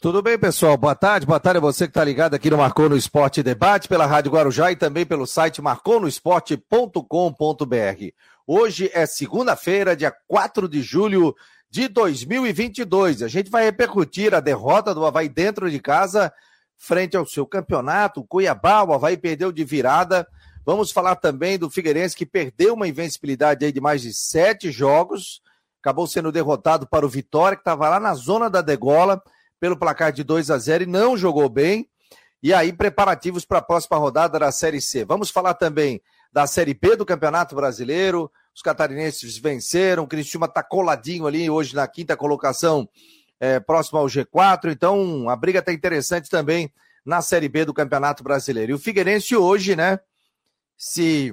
Tudo bem, pessoal? Boa tarde. Boa tarde a você que está ligado aqui no Marcou no Esporte Debate, pela Rádio Guarujá e também pelo site marconosport.com.br. Hoje é segunda-feira, dia 4 de julho de 2022. A gente vai repercutir a derrota do Havaí dentro de casa, frente ao seu campeonato. Cuiabá, o Havaí perdeu de virada. Vamos falar também do Figueirense, que perdeu uma invencibilidade aí de mais de sete jogos. Acabou sendo derrotado para o Vitória, que estava lá na zona da degola pelo placar de 2 a 0 e não jogou bem. E aí, preparativos para a próxima rodada da Série C. Vamos falar também da Série B do Campeonato Brasileiro. Os catarinenses venceram, o Cristiúma está coladinho ali hoje na quinta colocação, é, próximo ao G4. Então, a briga está interessante também na Série B do Campeonato Brasileiro. E o Figueirense hoje, né? Se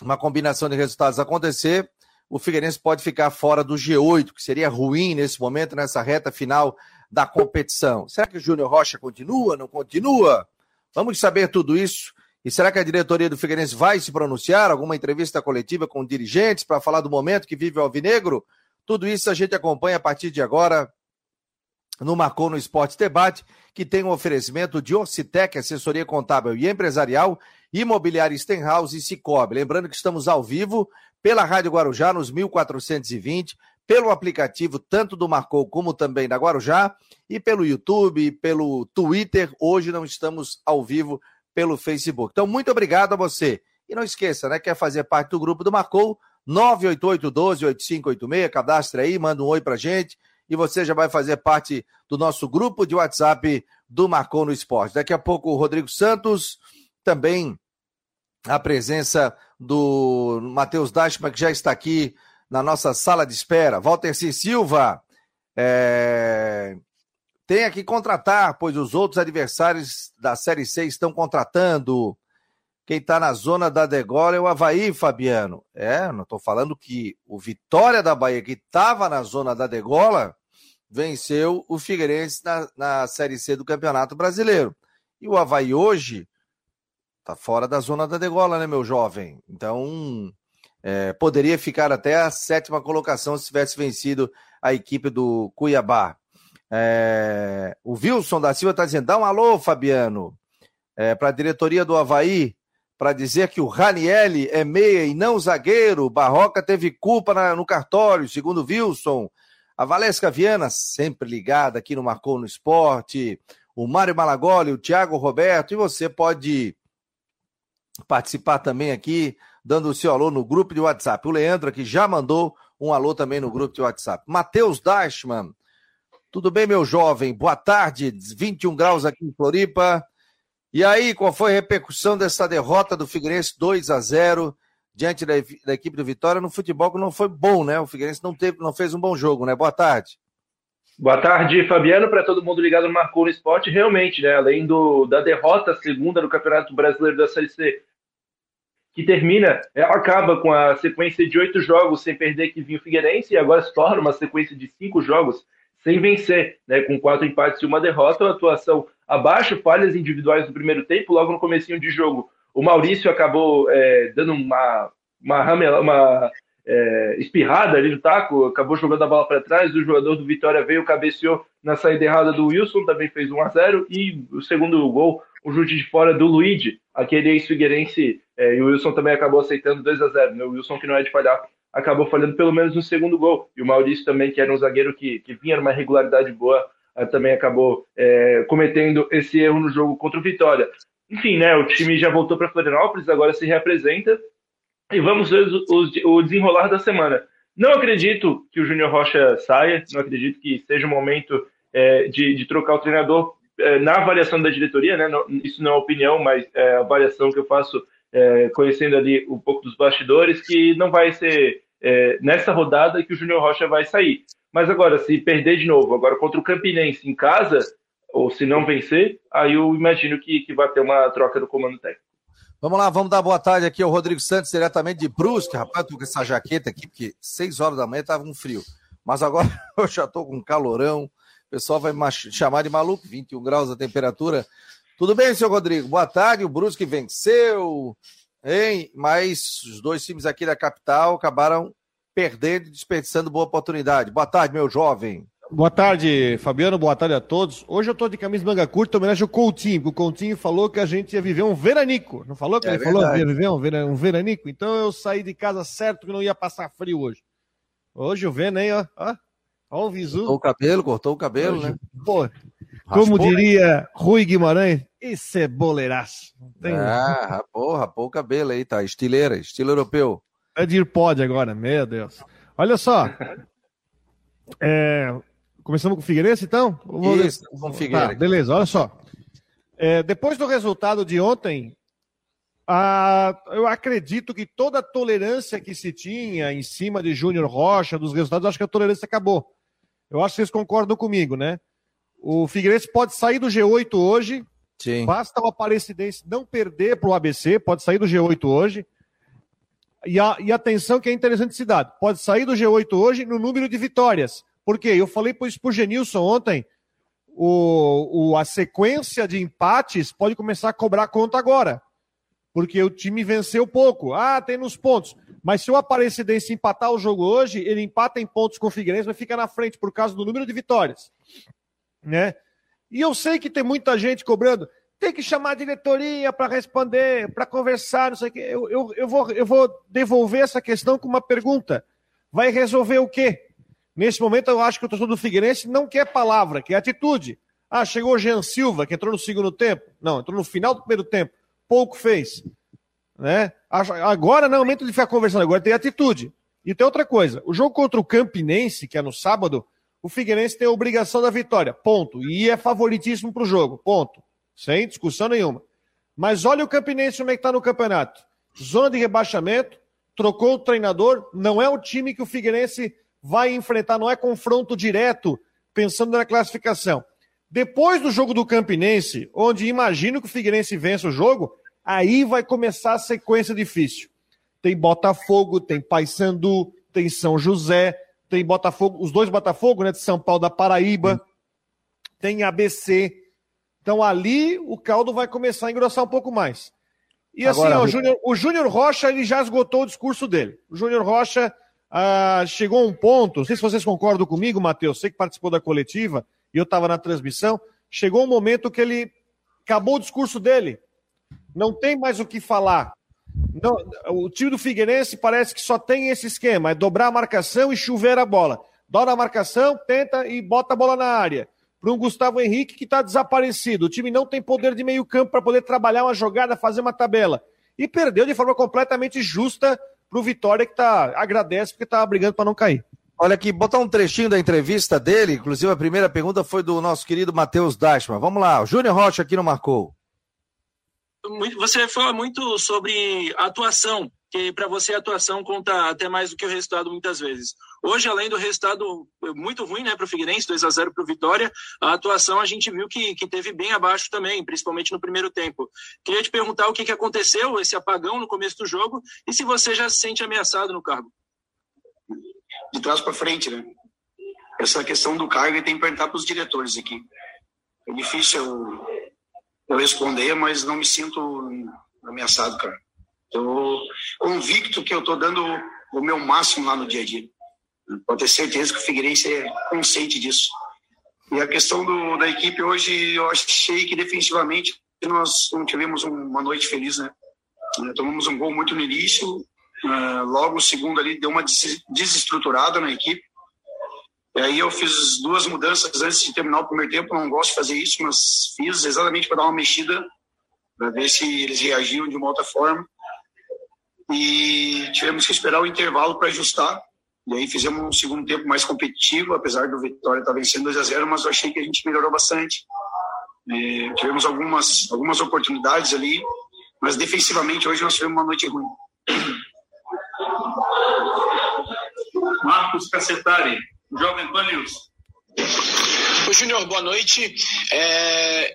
uma combinação de resultados acontecer, o Figueirense pode ficar fora do G8, que seria ruim nesse momento, nessa reta final da competição. Será que o Júnior Rocha continua, não continua? Vamos saber tudo isso. E será que a diretoria do Figueirense vai se pronunciar? Alguma entrevista coletiva com dirigentes para falar do momento que vive o Alvinegro? Tudo isso a gente acompanha a partir de agora no Marcou no Esporte Debate, que tem um oferecimento de Orcitec, assessoria contábil e empresarial, imobiliária Stenhouse e Cicobi. Lembrando que estamos ao vivo pela Rádio Guarujá nos 1420, pelo aplicativo tanto do Marcou como também da Guarujá e pelo YouTube, pelo Twitter. Hoje não estamos ao vivo pelo Facebook. Então, muito obrigado a você. E não esqueça, né? Quer fazer parte do grupo do Marcou? 988-12-8586, cadastre aí, manda um oi pra gente e você já vai fazer parte do nosso grupo de WhatsApp do Marcou no Esporte. Daqui a pouco o Rodrigo Santos, também a presença do Matheus Dashman, que já está aqui na nossa sala de espera. Walter C. Silva, é... tenha que contratar, pois os outros adversários da Série C estão contratando. Quem está na zona da degola é o Havaí, Fabiano. É, não estou falando que o Vitória da Bahia, que estava na zona da degola, venceu o Figueirense na, na Série C do Campeonato Brasileiro. E o Havaí hoje está fora da zona da degola, né, meu jovem? Então, é, poderia ficar até a sétima colocação se tivesse vencido a equipe do Cuiabá. É, o Wilson da Silva está dizendo: dá um alô, Fabiano, é, para a diretoria do Havaí, para dizer que o Ranielli é meia e não zagueiro. Barroca teve culpa na, no cartório, segundo Wilson. A Valesca Viana, sempre ligada aqui no Marcou no Esporte. O Mário Malagoli, o Thiago Roberto. E você pode participar também aqui dando o seu alô no grupo de WhatsApp. O Leandro aqui já mandou um alô também no grupo de WhatsApp. Matheus Dashman. Tudo bem, meu jovem? Boa tarde. 21 graus aqui em Floripa. E aí, qual foi a repercussão dessa derrota do Figueirense 2 a 0 diante da, da, equipe do Vitória no futebol que não foi bom, né? O Figueirense não teve, não fez um bom jogo, né? Boa tarde. Boa tarde, Fabiano, para todo mundo ligado no Marcou no Esporte. Realmente, né? Além do, da derrota segunda no Campeonato Brasileiro da Série C que termina, ela acaba com a sequência de oito jogos sem perder que vinha o Figueirense e agora se torna uma sequência de cinco jogos sem vencer, né, com quatro empates e uma derrota, uma atuação abaixo, falhas individuais no primeiro tempo, logo no comecinho de jogo. O Maurício acabou é, dando uma, uma, uma é, espirrada ali no taco, acabou jogando a bola para trás, o jogador do Vitória veio, cabeceou na saída errada do Wilson, também fez 1 a 0 e o segundo gol, o chute de fora do Luigi, aquele ex-figueirense é, e o Wilson também acabou aceitando 2 a 0 né? O Wilson, que não é de falhar, acabou falhando pelo menos no segundo gol. E o Maurício também, que era um zagueiro que, que vinha numa regularidade boa, eh, também acabou é, cometendo esse erro no jogo contra o Vitória. Enfim, né, o time já voltou para Florianópolis, agora se reapresenta. E vamos ver o desenrolar da semana. Não acredito que o Júnior Rocha saia, não acredito que seja o momento é, de, de, trocar o treinador é, na avaliação da diretoria, né? Não, isso não é opinião, mas é a avaliação que eu faço é, conhecendo ali um pouco dos bastidores, que não vai ser é, nessa rodada que o Júnior Rocha vai sair. Mas agora, se perder de novo, agora contra o Campinense em casa, ou se não vencer, aí eu imagino que, que vai ter uma troca do comando técnico. Vamos lá, vamos dar boa tarde aqui ao Rodrigo Santos, diretamente de Brusque. Rapaz, tô com essa jaqueta aqui, porque 6 horas da manhã tava um frio. Mas agora eu já tô com calorão. O pessoal vai chamar de maluco, 21 graus a temperatura. Tudo bem, senhor Rodrigo? Boa tarde. O Brusque venceu, hein? Mas os dois times aqui da capital acabaram perdendo e desperdiçando boa oportunidade. Boa tarde, meu jovem. Boa tarde, Fabiano. Boa tarde a todos. Hoje eu tô de camisa manga curta, homenagem ao Coutinho, porque o Coutinho falou que a gente ia viver um veranico. Não falou que é ele verdade. falou que ia viver um, ver, um veranico? Então eu saí de casa certo que não ia passar frio hoje. Hoje o vendo aí, ó. ó. Ó o visu. Cortou o cabelo, cortou o cabelo, hoje, né? Pô, como diria Rui Guimarães, isso é boleiraço. Tem... Ah, rapou, rapou o cabelo aí, tá? Estileira, estilo europeu. É de ir pode agora, meu Deus. Olha só. É, Começamos com o Figueirense, então? Vou... Isso, com o Figueirense. Tá, beleza, olha só. É, depois do resultado de ontem, a, eu acredito que toda a tolerância que se tinha em cima de Júnior Rocha, dos resultados, acho que a tolerância acabou. Eu acho que vocês concordam comigo, né? O Figueirense pode sair do G8 hoje. Sim. Basta o Aparecidense não perder para o ABC, pode sair do G8 hoje. E, a, e atenção que é interessante cidade, pode sair do G8 hoje no número de vitórias. Porque eu falei isso pro Genilson ontem. O, o, a sequência de empates pode começar a cobrar conta agora. Porque o time venceu pouco. Ah, tem nos pontos. Mas se o Aparecidense empatar o jogo hoje, ele empata em pontos com o Figueirense, mas fica na frente por causa do número de vitórias. Né? E eu sei que tem muita gente cobrando. Tem que chamar a diretoria para responder, para conversar, não sei o quê. Eu, eu, eu, vou, eu vou devolver essa questão com uma pergunta. Vai resolver o quê? Nesse momento, eu acho que o torcedor do Figueirense não quer palavra, quer atitude. Ah, chegou o Jean Silva, que entrou no segundo tempo. Não, entrou no final do primeiro tempo. Pouco fez. Né? Agora não é momento de ficar conversando, agora tem atitude. E tem outra coisa: o jogo contra o Campinense, que é no sábado, o Figueirense tem a obrigação da vitória. Ponto. E é favoritíssimo para o jogo. Ponto. Sem discussão nenhuma. Mas olha o Campinense como é que está no campeonato. Zona de rebaixamento, trocou o treinador, não é o time que o Figueirense vai enfrentar, não é confronto direto, pensando na classificação. Depois do jogo do Campinense, onde imagino que o Figueirense vença o jogo, aí vai começar a sequência difícil. Tem Botafogo, tem Paysandu, tem São José, tem Botafogo, os dois Botafogo, né, de São Paulo da Paraíba, hum. tem ABC. Então ali o caldo vai começar a engrossar um pouco mais. E assim, Agora, ó, o Júnior Rocha ele já esgotou o discurso dele. O Júnior Rocha ah, chegou um ponto, não sei se vocês concordam comigo, Matheus, sei que participou da coletiva e eu estava na transmissão, chegou um momento que ele acabou o discurso dele. Não tem mais o que falar. Não, o time do Figueirense parece que só tem esse esquema: é dobrar a marcação e chover a bola. Dobra a marcação, tenta e bota a bola na área. Para um Gustavo Henrique que está desaparecido. O time não tem poder de meio campo para poder trabalhar uma jogada, fazer uma tabela. E perdeu de forma completamente justa pro Vitória que tá agradece porque tá brigando para não cair. Olha aqui, botar um trechinho da entrevista dele, inclusive a primeira pergunta foi do nosso querido Matheus Dashman. Vamos lá, o Júnior Rocha aqui não marcou. Você fala muito sobre atuação que para você a atuação conta até mais do que o resultado muitas vezes. Hoje, além do resultado muito ruim né, para o Figueirense, 2 a 0 para o Vitória, a atuação a gente viu que, que teve bem abaixo também, principalmente no primeiro tempo. Queria te perguntar o que, que aconteceu, esse apagão no começo do jogo, e se você já se sente ameaçado no cargo. De trás para frente, né? Essa questão do cargo tem que perguntar para os diretores aqui. É difícil eu, eu responder, mas não me sinto ameaçado, cara. Estou convicto que eu estou dando o meu máximo lá no dia a dia. Pode ter certeza que o Figueirense é consciente disso. E a questão do, da equipe hoje, eu achei que defensivamente nós não tivemos uma noite feliz, né? É, tomamos um gol muito no início, uh, logo o segundo ali deu uma desestruturada na equipe. E aí eu fiz duas mudanças antes de terminar o primeiro tempo, não gosto de fazer isso, mas fiz exatamente para dar uma mexida, para ver se eles reagiam de uma outra forma e tivemos que esperar o intervalo para ajustar. E aí fizemos um segundo tempo mais competitivo, apesar do Vitória estar tá vencendo 2 a 0 mas eu achei que a gente melhorou bastante. É, tivemos algumas, algumas oportunidades ali, mas defensivamente hoje nós tivemos uma noite ruim. Marcos Cacetari, Jovem Pan News. Oi, Júnior, boa noite. É,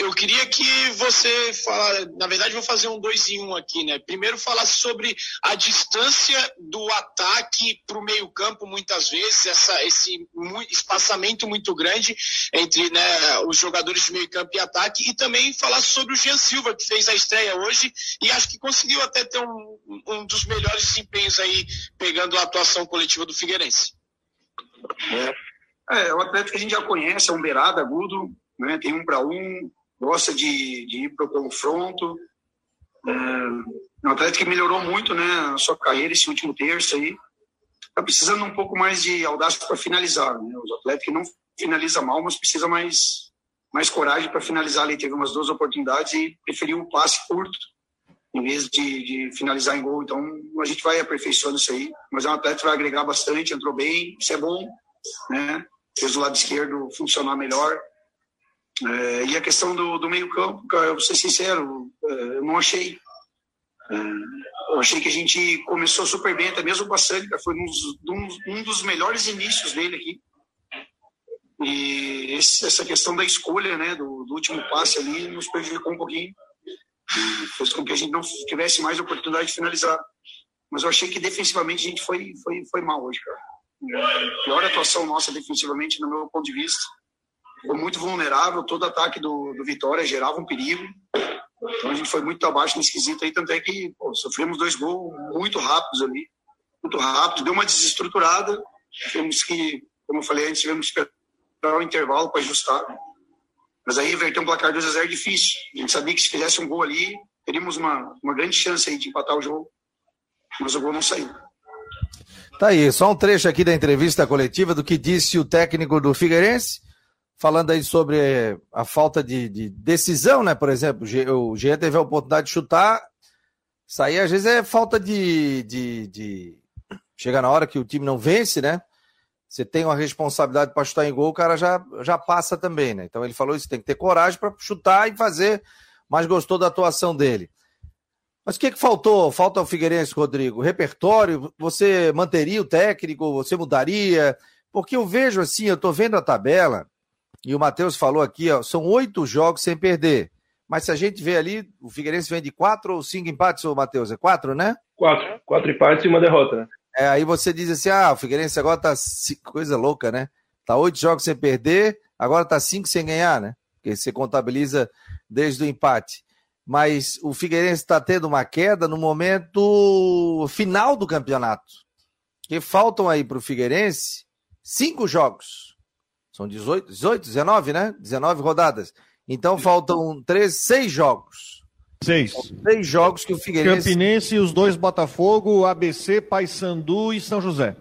eu queria que você fala, na verdade vou fazer um dois em um aqui, né? Primeiro falar sobre a distância do ataque para o meio campo, muitas vezes, essa, esse espaçamento muito grande entre né, os jogadores de meio campo e ataque, e também falar sobre o Jean Silva, que fez a estreia hoje e acho que conseguiu até ter um, um dos melhores desempenhos aí, pegando a atuação coletiva do Figueirense. É. É, o Atlético que a gente já conhece, é um beirada, agudo, né? tem um para um, gosta de, de ir para o confronto. É, um Atlético que melhorou muito né, a sua carreira esse último terço aí. Está precisando um pouco mais de audácia para finalizar. Né? Os Atléticos que não finaliza mal, mas precisa mais, mais coragem para finalizar ali. Teve umas duas oportunidades e preferiu o passe curto em vez de, de, finalizar em gol. Então a gente vai aperfeiçoando isso aí. Mas é um atleta que vai agregar bastante, entrou bem, isso é bom, né? Fez o lado esquerdo funcionar melhor. É, e a questão do, do meio-campo, eu vou ser sincero, é, eu não achei. É, eu achei que a gente começou super bem, até mesmo o Bassânica foi um um dos melhores inícios dele aqui. E esse, essa questão da escolha, né, do, do, último passe ali, nos prejudicou um pouquinho. E fez com que a gente não tivesse mais oportunidade de finalizar. Mas eu achei que defensivamente a gente foi, foi, foi mal hoje, cara. Pior atuação nossa defensivamente, no meu ponto de vista foi muito vulnerável, todo ataque do, do Vitória gerava um perigo. Então a gente foi muito abaixo nesse quesito aí, tanto é que pô, sofremos dois gols muito rápidos ali, muito rápido, deu uma desestruturada. Tivemos que, como eu falei antes, tivemos que esperar o intervalo para ajustar. Mas aí inverter um placar 2 a 0 é difícil. A gente sabia que se fizesse um gol ali, teríamos uma, uma grande chance aí de empatar o jogo. Mas o gol não saiu. Tá aí, só um trecho aqui da entrevista coletiva do que disse o técnico do Figueirense falando aí sobre a falta de, de decisão, né? Por exemplo, o Jean teve a oportunidade de chutar, sair às vezes é falta de, de, de... Chega na hora que o time não vence, né? Você tem uma responsabilidade para chutar em gol, o cara já, já passa também, né? Então ele falou isso, tem que ter coragem para chutar e fazer, mas gostou da atuação dele. Mas o que, que faltou? Falta ao Figueirense, Rodrigo? Repertório? Você manteria o técnico? Você mudaria? Porque eu vejo assim, eu estou vendo a tabela, e o Matheus falou aqui, ó, são oito jogos sem perder. Mas se a gente vê ali, o Figueirense vem de quatro ou cinco empates, ô Matheus? É quatro, né? Quatro. Quatro empates e uma derrota, né? É, aí você diz assim, ah, o Figueirense agora tá coisa louca, né? Tá oito jogos sem perder, agora tá cinco sem ganhar, né? Porque você contabiliza desde o empate. Mas o Figueirense está tendo uma queda no momento final do campeonato. Que faltam aí para o Figueirense cinco jogos. São 18, 18, 19, né? 19 rodadas. Então faltam três, seis jogos. Seis. São seis jogos que o Figueirense. Campinense, os dois Botafogo, ABC, Paysandu e São José.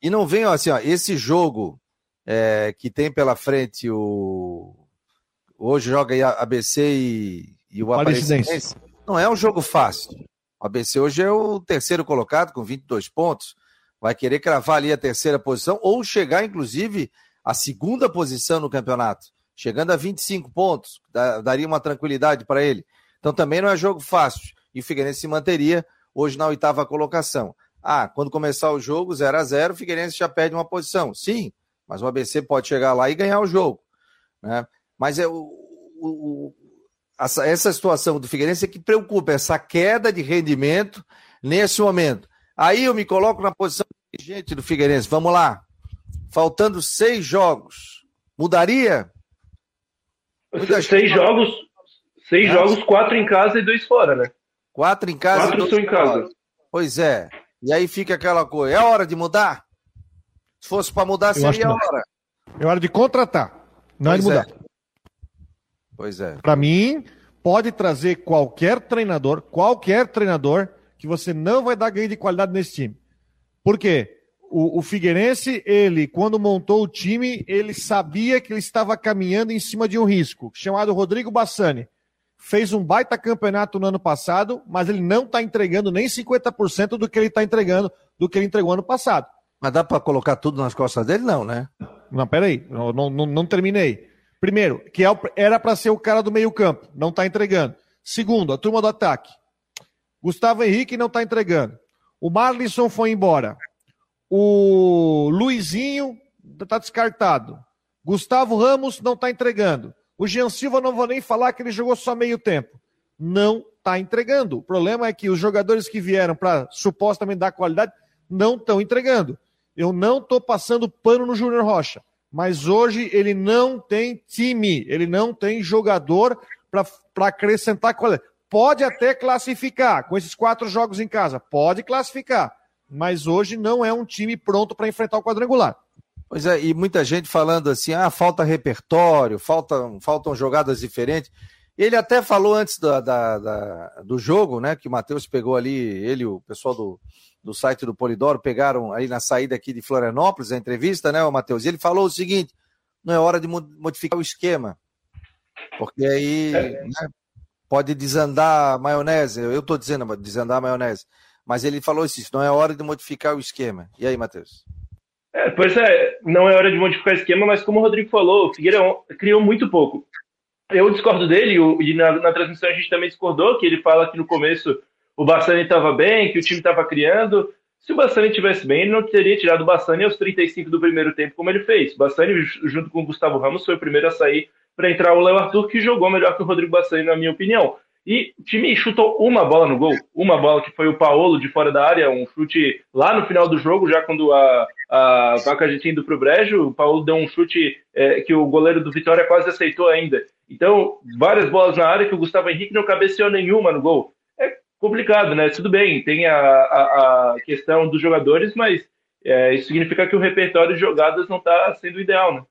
E não venham assim, ó, esse jogo é, que tem pela frente o. Hoje joga aí a ABC e, e o Aparecidense. Não é um jogo fácil. O ABC hoje é o terceiro colocado com 22 pontos. Vai querer cravar ali a terceira posição ou chegar, inclusive, a segunda posição no campeonato, chegando a 25 pontos, daria uma tranquilidade para ele. Então também não é jogo fácil. E o Figueirense se manteria hoje na oitava colocação. Ah, quando começar o jogo 0 a 0 o Figueirense já perde uma posição. Sim, mas o ABC pode chegar lá e ganhar o jogo. Né? Mas é o, o, essa, essa situação do Figueirense é que preocupa, essa queda de rendimento nesse momento. Aí eu me coloco na posição gente do Figueirense. Vamos lá faltando seis jogos, mudaria? Muita seis jogos, seis jogos, quatro em casa e dois fora, né? Quatro em casa quatro e dois em casa. Fora. Pois é. E aí fica aquela coisa. É hora de mudar? Se fosse para mudar, seria a hora. É hora de contratar, não pois é de mudar. É. Pois é. Para mim, pode trazer qualquer treinador, qualquer treinador, que você não vai dar ganho de qualidade nesse time. Por quê? O, o Figueirense, ele, quando montou o time, ele sabia que ele estava caminhando em cima de um risco, chamado Rodrigo Bassani. Fez um baita campeonato no ano passado, mas ele não está entregando nem 50% do que ele está entregando, do que ele entregou ano passado. Mas dá para colocar tudo nas costas dele, não, né? Não, peraí, não, não, não terminei. Primeiro, que é era para ser o cara do meio-campo, não está entregando. Segundo, a turma do ataque. Gustavo Henrique não está entregando. O Marlisson foi embora. O Luizinho está descartado. Gustavo Ramos não está entregando. O Jean Silva não vou nem falar que ele jogou só meio tempo. Não está entregando. O problema é que os jogadores que vieram para supostamente dar qualidade não estão entregando. Eu não estou passando pano no Júnior Rocha, mas hoje ele não tem time, ele não tem jogador para acrescentar qualidade. Pode até classificar com esses quatro jogos em casa, pode classificar, mas hoje não é um time pronto para enfrentar o quadrangular. Pois é, e muita gente falando assim, ah, falta repertório, faltam, faltam jogadas diferentes. Ele até falou antes da, da, da do jogo, né, que o Matheus pegou ali, ele o pessoal do, do site do Polidoro pegaram aí na saída aqui de Florianópolis a entrevista, né, o Matheus? E ele falou o seguinte, não é hora de modificar o esquema, porque aí é. né, pode desandar a maionese, eu estou dizendo desandar a maionese, mas ele falou isso, não é hora de modificar o esquema. E aí, Matheus? É, pois é, não é hora de modificar o esquema, mas como o Rodrigo falou, o Figueira criou muito pouco. Eu discordo dele, e na, na transmissão a gente também discordou, que ele fala que no começo o Bassani estava bem, que o time estava criando. Se o Bassani tivesse bem, ele não teria tirado o Bassani aos 35 do primeiro tempo, como ele fez. O Bassani, junto com o Gustavo Ramos, foi o primeiro a sair para entrar o Léo Arthur, que jogou melhor que o Rodrigo Bassani, na minha opinião. E o time chutou uma bola no gol, uma bola que foi o Paolo de fora da área, um chute lá no final do jogo, já quando a, a vaca já tinha ido para o brejo, o Paolo deu um chute é, que o goleiro do Vitória quase aceitou ainda. Então, várias bolas na área que o Gustavo Henrique não cabeceou nenhuma no gol. É complicado, né? Tudo bem, tem a, a, a questão dos jogadores, mas é, isso significa que o repertório de jogadas não está sendo ideal, né?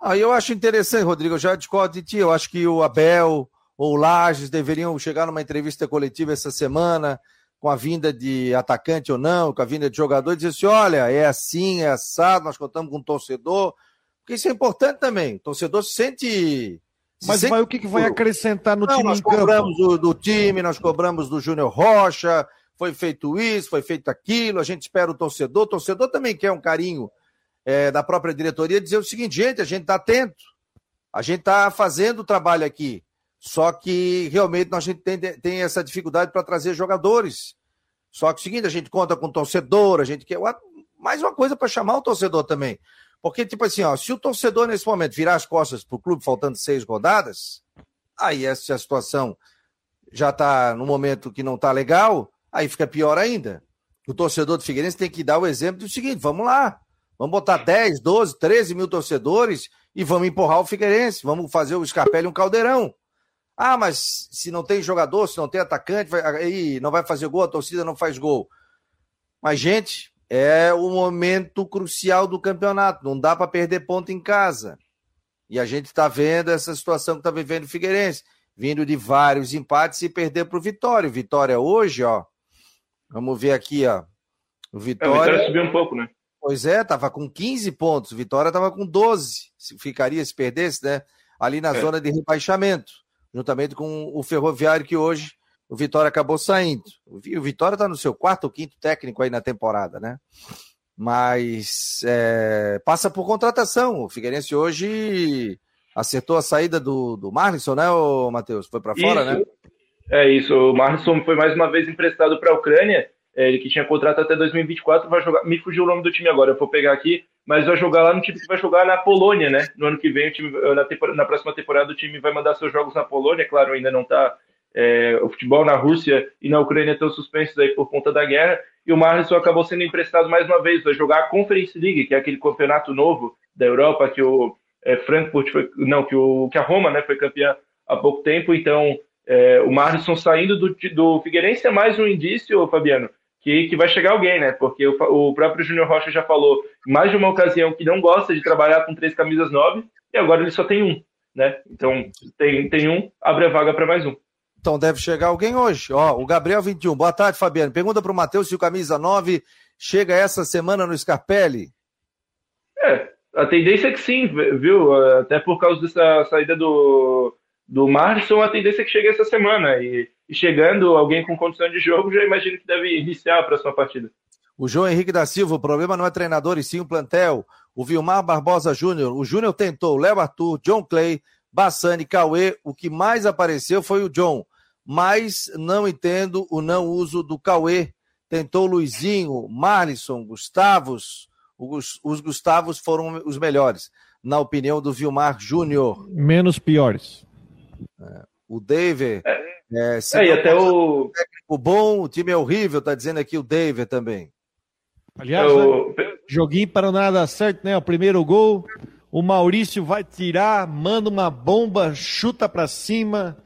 Ah, eu acho interessante, Rodrigo, eu já discordo de ti, eu acho que o Abel ou o Lages deveriam chegar numa entrevista coletiva essa semana, com a vinda de atacante ou não, com a vinda de jogador, e dizer assim: olha, é assim, é assado, nós contamos com um torcedor. Porque isso é importante também. O torcedor se sente. Mas se vai, o que, que vai acrescentar no não, time nós cobramos do, do time, nós cobramos do Júnior Rocha, foi feito isso, foi feito aquilo, a gente espera o torcedor. O torcedor também quer um carinho é, da própria diretoria dizer o seguinte, gente, a gente está atento, a gente está fazendo o trabalho aqui. Só que realmente nós a gente tem, tem essa dificuldade para trazer jogadores. Só que é o seguinte, a gente conta com o torcedor, a gente quer. Mais uma coisa para chamar o torcedor também. Porque, tipo assim, ó, se o torcedor nesse momento virar as costas para o clube faltando seis rodadas, aí essa situação já está no momento que não está legal, aí fica pior ainda. O torcedor do Figueirense tem que dar o exemplo do seguinte: vamos lá, vamos botar 10, 12, 13 mil torcedores e vamos empurrar o Figueirense, vamos fazer o Scarpelli um caldeirão. Ah, mas se não tem jogador, se não tem atacante, vai, aí não vai fazer gol, a torcida não faz gol. Mas, gente, é o momento crucial do campeonato. Não dá para perder ponto em casa. E a gente está vendo essa situação que está vivendo o Figueirense, vindo de vários empates e perder para o Vitória. Vitória hoje, ó. Vamos ver aqui, ó. O Vitória, é, o Vitória subiu um pouco, né? Pois é, tava com 15 pontos. O Vitória tava com 12. Ficaria se perdesse, né? Ali na é. zona de rebaixamento juntamente com o Ferroviário, que hoje o Vitória acabou saindo. O Vitória está no seu quarto ou quinto técnico aí na temporada, né? Mas é, passa por contratação. O Figueirense hoje acertou a saída do, do Marlisson, né, Matheus? Foi para fora, isso. né? É isso. O Marlisson foi mais uma vez emprestado para a Ucrânia. É, ele que tinha contrato até 2024 vai jogar. Me fugiu o nome do time agora, eu vou pegar aqui mas vai jogar lá no time que vai jogar na Polônia, né? No ano que vem, time, na, na próxima temporada, o time vai mandar seus jogos na Polônia, claro, ainda não está. É, o futebol na Rússia e na Ucrânia estão suspensos aí por conta da guerra, e o Marlisson acabou sendo emprestado mais uma vez, vai jogar a Conference League, que é aquele campeonato novo da Europa que o é, Frankfurt foi, não, que, o, que a Roma né, foi campeã há pouco tempo, então é, o Marlisson saindo do, do Figueirense é mais um indício, Fabiano, que, que vai chegar alguém, né? Porque o, o próprio Júnior Rocha já falou mais de uma ocasião que não gosta de trabalhar com três camisas nove e agora ele só tem um, né? Então tem, tem um, abre a vaga para mais um. Então deve chegar alguém hoje. Ó, o Gabriel 21. Boa tarde, Fabiano. Pergunta para o Matheus se o camisa 9 chega essa semana no Scarpelli. É, a tendência é que sim, viu? Até por causa dessa saída do, do Marson, a tendência é que chegue essa semana. E e chegando alguém com condição de jogo, já imagino que deve iniciar a próxima partida. O João Henrique da Silva, o problema não é treinador e sim o plantel. O Vilmar Barbosa Júnior, o Júnior tentou, Léo Arthur, John Clay, Bassani, Cauê, o que mais apareceu foi o John, mas não entendo o não uso do Cauê. Tentou Luizinho, Marlisson, Gustavos, os, os Gustavos foram os melhores, na opinião do Vilmar Júnior. Menos piores. É, o David, é é, é e até o. Técnico bom, o time é horrível, tá dizendo aqui o David também. Aliás, o... né, joguinho para nada dar certo, né? O primeiro gol, o Maurício vai tirar, manda uma bomba, chuta para cima.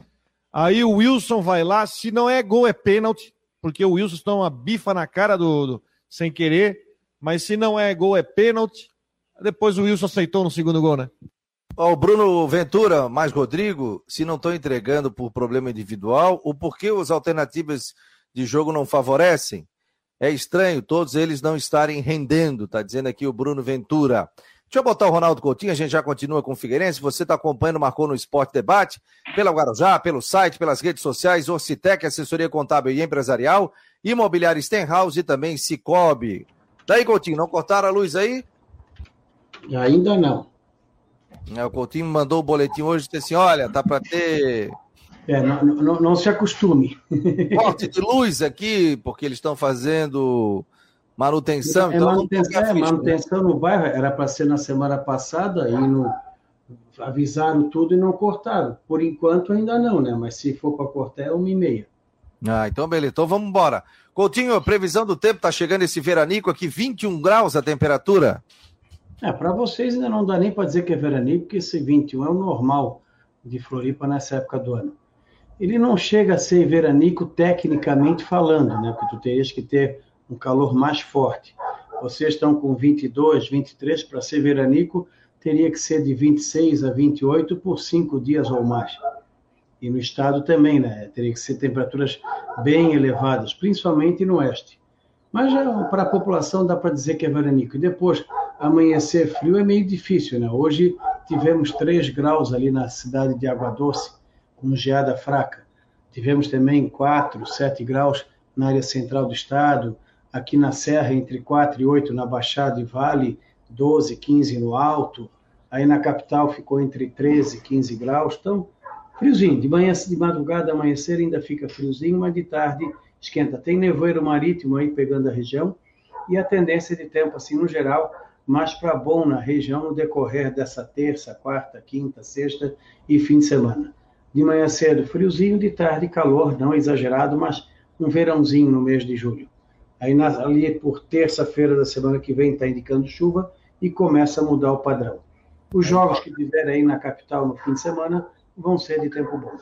Aí o Wilson vai lá, se não é gol, é pênalti, porque o Wilson está uma bifa na cara do, do, sem querer. Mas se não é gol, é pênalti. Depois o Wilson aceitou no segundo gol, né? Ó, o Bruno Ventura, mais Rodrigo, se não estão entregando por problema individual, o porquê as alternativas de jogo não favorecem? É estranho todos eles não estarem rendendo, tá dizendo aqui o Bruno Ventura. Deixa eu botar o Ronaldo Coutinho, a gente já continua com o Figueirense. Você está acompanhando, marcou no Esporte Debate, pela Guarujá, pelo site, pelas redes sociais, Orcitec, assessoria contábil e empresarial, Imobiliário Stenhouse e também Cicobi. Daí, Coutinho, não cortaram a luz aí? Ainda não. É, o Coutinho mandou o boletim hoje e disse assim: olha, tá para ter. É, não, não, não, se acostume. Corte de luz aqui, porque eles estão fazendo manutenção. É, então manutenção, é, manutenção no bairro era para ser na semana passada e no, avisaram tudo e não cortaram. Por enquanto ainda não, né? Mas se for para cortar é uma e meia. Ah, então beleza. Então vamos embora. Coutinho, a previsão do tempo tá chegando esse veranico aqui, 21 graus a temperatura. É, para vocês ainda não dá nem para dizer que é veranico, porque esse 21 é o normal de Floripa nessa época do ano. Ele não chega a ser veranico tecnicamente falando, né? Porque tu terias que ter um calor mais forte. Vocês estão com 22, 23, para ser veranico, teria que ser de 26 a 28 por cinco dias ou mais. E no estado também, né? Teria que ser temperaturas bem elevadas, principalmente no oeste. Mas já para a população dá para dizer que é veranico. E depois, amanhecer frio é meio difícil, né? Hoje tivemos 3 graus ali na cidade de Água Doce, com geada fraca. Tivemos também 4, 7 graus na área central do estado, aqui na Serra entre 4 e 8 na Baixada e Vale, 12, 15 no alto. Aí na capital ficou entre 13 e 15 graus. Então, friozinho. De manhã, de madrugada, amanhecer ainda fica friozinho, mas de tarde esquenta. Tem nevoeiro marítimo aí pegando a região e a tendência de tempo, assim, no geral, mais para bom na região no decorrer dessa terça, quarta, quinta, sexta e fim de semana. De manhã cedo, friozinho, de tarde, calor, não exagerado, mas um verãozinho no mês de julho. Aí ali por terça-feira da semana que vem está indicando chuva e começa a mudar o padrão. Os jogos que tiverem aí na capital no fim de semana vão ser de tempo bom.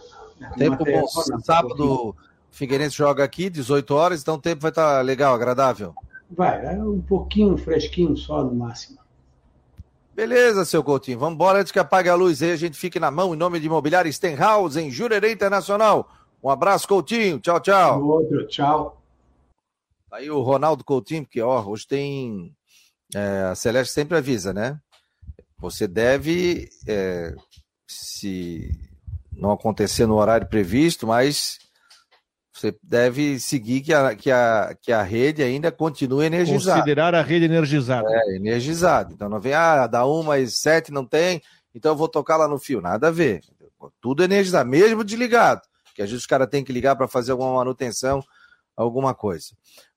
Tempo bom. Sábado, Figueirense joga aqui, 18 horas, então o tempo vai estar tá legal, agradável. Vai, é um pouquinho fresquinho só no máximo. Beleza, seu Coutinho. Vamos embora antes que apague a luz aí, a gente fique na mão em nome de Imobiliária Stenhouse, em Jurerê Internacional. Um abraço, Coutinho. Tchau, tchau. Outro, tchau. Aí o Ronaldo Coutinho, porque ó, hoje tem. É, a Celeste sempre avisa, né? Você deve, é, se não acontecer no horário previsto, mas você deve seguir que a, que a, que a rede ainda continue energizada. Considerar a rede energizada. É, energizada. Então não vem, ah, dá um mais sete, não tem, então eu vou tocar lá no fio. Nada a ver. Tudo energizado, mesmo desligado. Que às vezes os caras têm que ligar para fazer alguma manutenção, alguma coisa.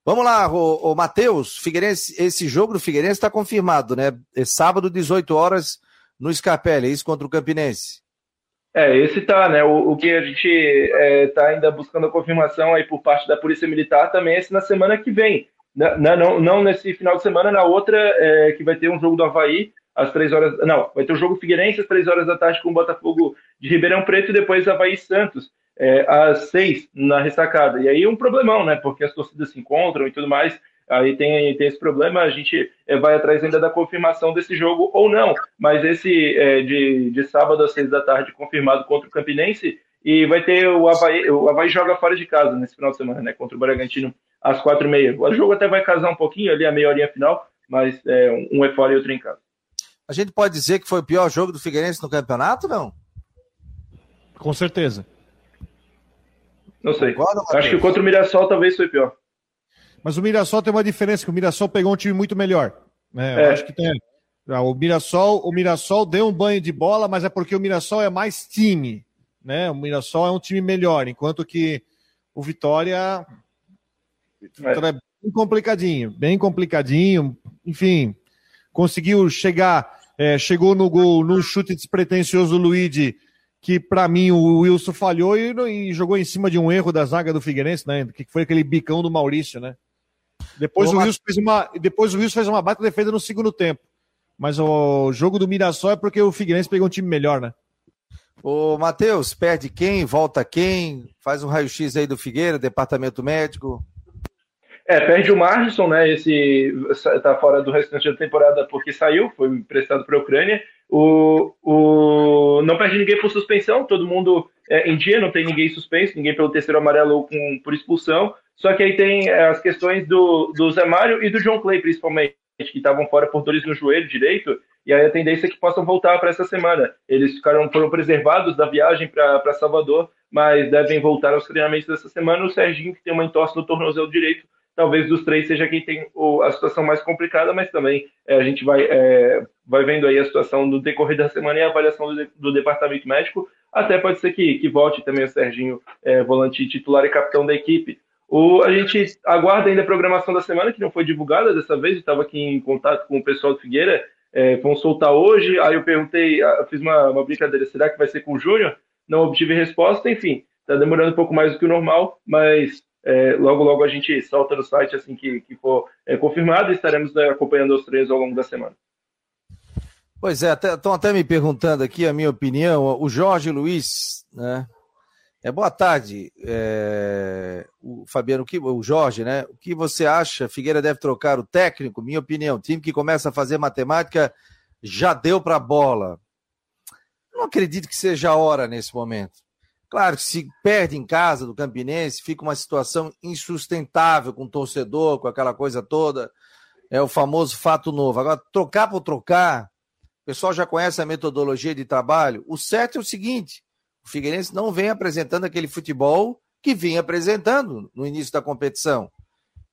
Vamos lá, o, o Matheus, Figueirense, esse jogo do Figueirense está confirmado, né? É sábado, 18 horas, no Scarpelli, é isso contra o Campinense. É, esse tá, né? O, o que a gente é, tá ainda buscando a confirmação aí por parte da Polícia Militar também é esse na semana que vem. Na, na, não, não nesse final de semana, na outra, é, que vai ter um jogo do Havaí às três horas. Não, vai ter o um jogo Figueirense às três horas da tarde com o Botafogo de Ribeirão Preto e depois Havaí Santos é, às seis na ressacada. E aí um problemão, né? Porque as torcidas se encontram e tudo mais. Aí tem, tem esse problema, a gente é, vai atrás ainda da confirmação desse jogo ou não. Mas esse é, de, de sábado às seis da tarde confirmado contra o Campinense e vai ter o Havaí, o Havaí joga fora de casa nesse final de semana, né? Contra o Bragantino às quatro e meia. O jogo até vai casar um pouquinho ali, a meia horinha final, mas é, um é fora e outro em casa. A gente pode dizer que foi o pior jogo do Figueirense no campeonato, não? Com certeza. Não sei. Concordo, Acho que contra o Mirassol talvez foi pior. Mas o Mirassol tem uma diferença, que o Mirassol pegou um time muito melhor. Né? É. acho que tem. Ah, o Mirassol, o Mirassol deu um banho de bola, mas é porque o Mirassol é mais time. Né? O Mirassol é um time melhor, enquanto que o Vitória é, é bem complicadinho, bem complicadinho. Enfim, conseguiu chegar, é, chegou no gol, num chute despretensioso do Luigi, que para mim o Wilson falhou e, e, jogou em cima de um erro da zaga do Figueirense, né? Que foi aquele bicão do Maurício, né? Depois, o Wilson, fez uma, depois o Wilson fez uma baita defesa no segundo tempo. Mas o jogo do Mirassol é porque o Figueirense pegou um time melhor, né? Ô, Matheus, perde quem? Volta quem? Faz um raio-x aí do Figueira, departamento médico. É, perde o Margison, né? Esse tá fora do restante da temporada porque saiu, foi emprestado para a Ucrânia. O, o, não perde ninguém por suspensão, todo mundo é, em dia, não tem ninguém suspenso, ninguém pelo terceiro amarelo ou com, por expulsão. Só que aí tem é, as questões do, do Zé Mário e do John Clay, principalmente, que estavam fora por dores no joelho direito, e aí a tendência é que possam voltar para essa semana. Eles ficaram, foram preservados da viagem para Salvador, mas devem voltar aos treinamentos dessa semana. O Serginho, que tem uma entorse no tornozelo direito, talvez dos três seja quem tem a situação mais complicada, mas também é, a gente vai, é, vai vendo aí a situação no decorrer da semana e a avaliação do, do departamento médico. Até pode ser que, que volte também o Serginho, é, volante titular e capitão da equipe. O, a gente aguarda ainda a programação da semana, que não foi divulgada dessa vez, estava aqui em contato com o pessoal do Figueira, é, vão soltar hoje, aí eu perguntei, ah, fiz uma, uma brincadeira, será que vai ser com o Júnior? Não obtive resposta, enfim, está demorando um pouco mais do que o normal, mas é, logo logo a gente solta no site assim que, que for é, confirmado e estaremos né, acompanhando os treinos ao longo da semana. Pois é, estão até, até me perguntando aqui a minha opinião. O Jorge Luiz, né? É, boa tarde, é, o Fabiano, o, que, o Jorge, né? O que você acha? Figueira deve trocar o técnico? Minha opinião, time que começa a fazer matemática já deu para a bola. Não acredito que seja a hora nesse momento. Claro que se perde em casa do Campinense, fica uma situação insustentável com o torcedor, com aquela coisa toda. É o famoso fato novo. Agora, trocar por trocar, pessoal já conhece a metodologia de trabalho. O certo é o seguinte: o Figueirense não vem apresentando aquele futebol que vinha apresentando no início da competição,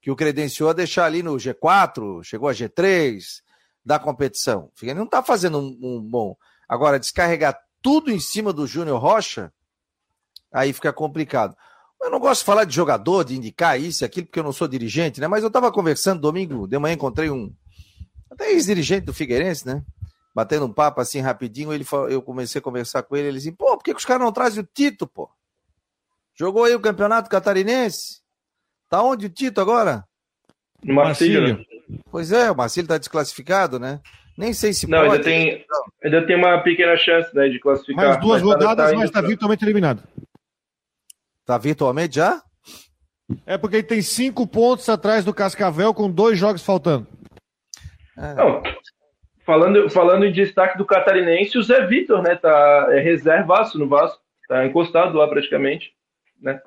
que o credenciou a deixar ali no G4, chegou a G3 da competição. O Figueirense não está fazendo um, um bom. Agora, descarregar tudo em cima do Júnior Rocha aí fica complicado. Eu não gosto de falar de jogador, de indicar isso e aquilo, porque eu não sou dirigente, né? Mas eu estava conversando domingo de manhã, encontrei um até ex-dirigente do Figueirense, né? Batendo um papo assim rapidinho, ele falou, eu comecei a conversar com ele, ele disse, pô, por que, que os caras não trazem o Tito, pô? Jogou aí o campeonato catarinense? Tá onde o Tito agora? No Marcílio. Pois é, o Marcílio tá desclassificado, né? Nem sei se não, pode. Ainda tem, ainda tem uma pequena chance né, de classificar. Mais duas mas rodadas, tá mas está virtualmente eliminado. Tá virtualmente já? É porque ele tem cinco pontos atrás do Cascavel com dois jogos faltando. É. Não, falando, falando em destaque do catarinense, o Zé Vitor, né? Tá, é reservaço no Vasco. Tá encostado lá praticamente. Né?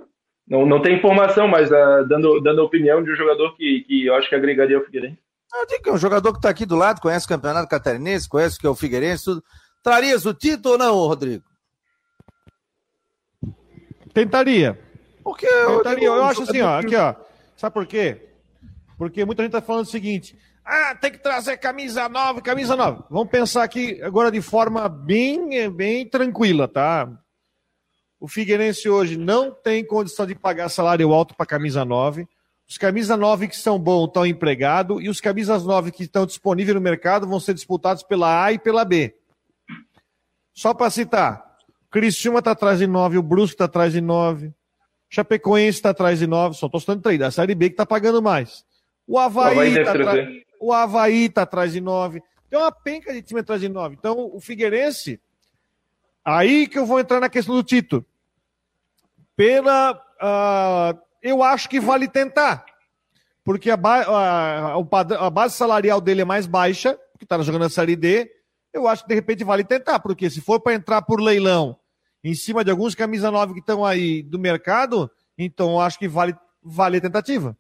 Não, não tem informação, mas uh, dando, dando opinião de um jogador que, que eu acho que agregaria o Figueirense. Eu digo que é um jogador que está aqui do lado, conhece o campeonato catarinense, conhece o que é o Figueirense, tudo. Trarias o título ou não, Rodrigo? Tentaria. Porque eu, Tentaria. eu, eu acho assim, ó, aqui, ó. Sabe por quê? Porque muita gente tá falando o seguinte: ah, tem que trazer camisa nova, camisa nova. Vamos pensar aqui agora de forma bem, bem tranquila, tá? O Figueirense hoje não tem condição de pagar salário alto para camisa 9. Os camisas 9 que são bons estão empregados e os camisas 9 que estão disponíveis no mercado vão ser disputados pela A e pela B. Só para citar, Criciúma está atrás de 9, o Brusque está atrás de 9, Chapecoense está atrás de 9, só estou citando três, da Série B que está pagando mais. O Havaí está atrás, tá atrás de 9. Tem uma penca de time atrás de 9. Então, o Figueirense, aí que eu vou entrar na questão do título. Pela. Uh, eu acho que vale tentar. Porque a, a, a base salarial dele é mais baixa, que está jogando a Série D eu acho que de repente vale tentar, porque se for para entrar por leilão em cima de alguns camisa 9 que estão aí do mercado, então eu acho que vale, vale a tentativa.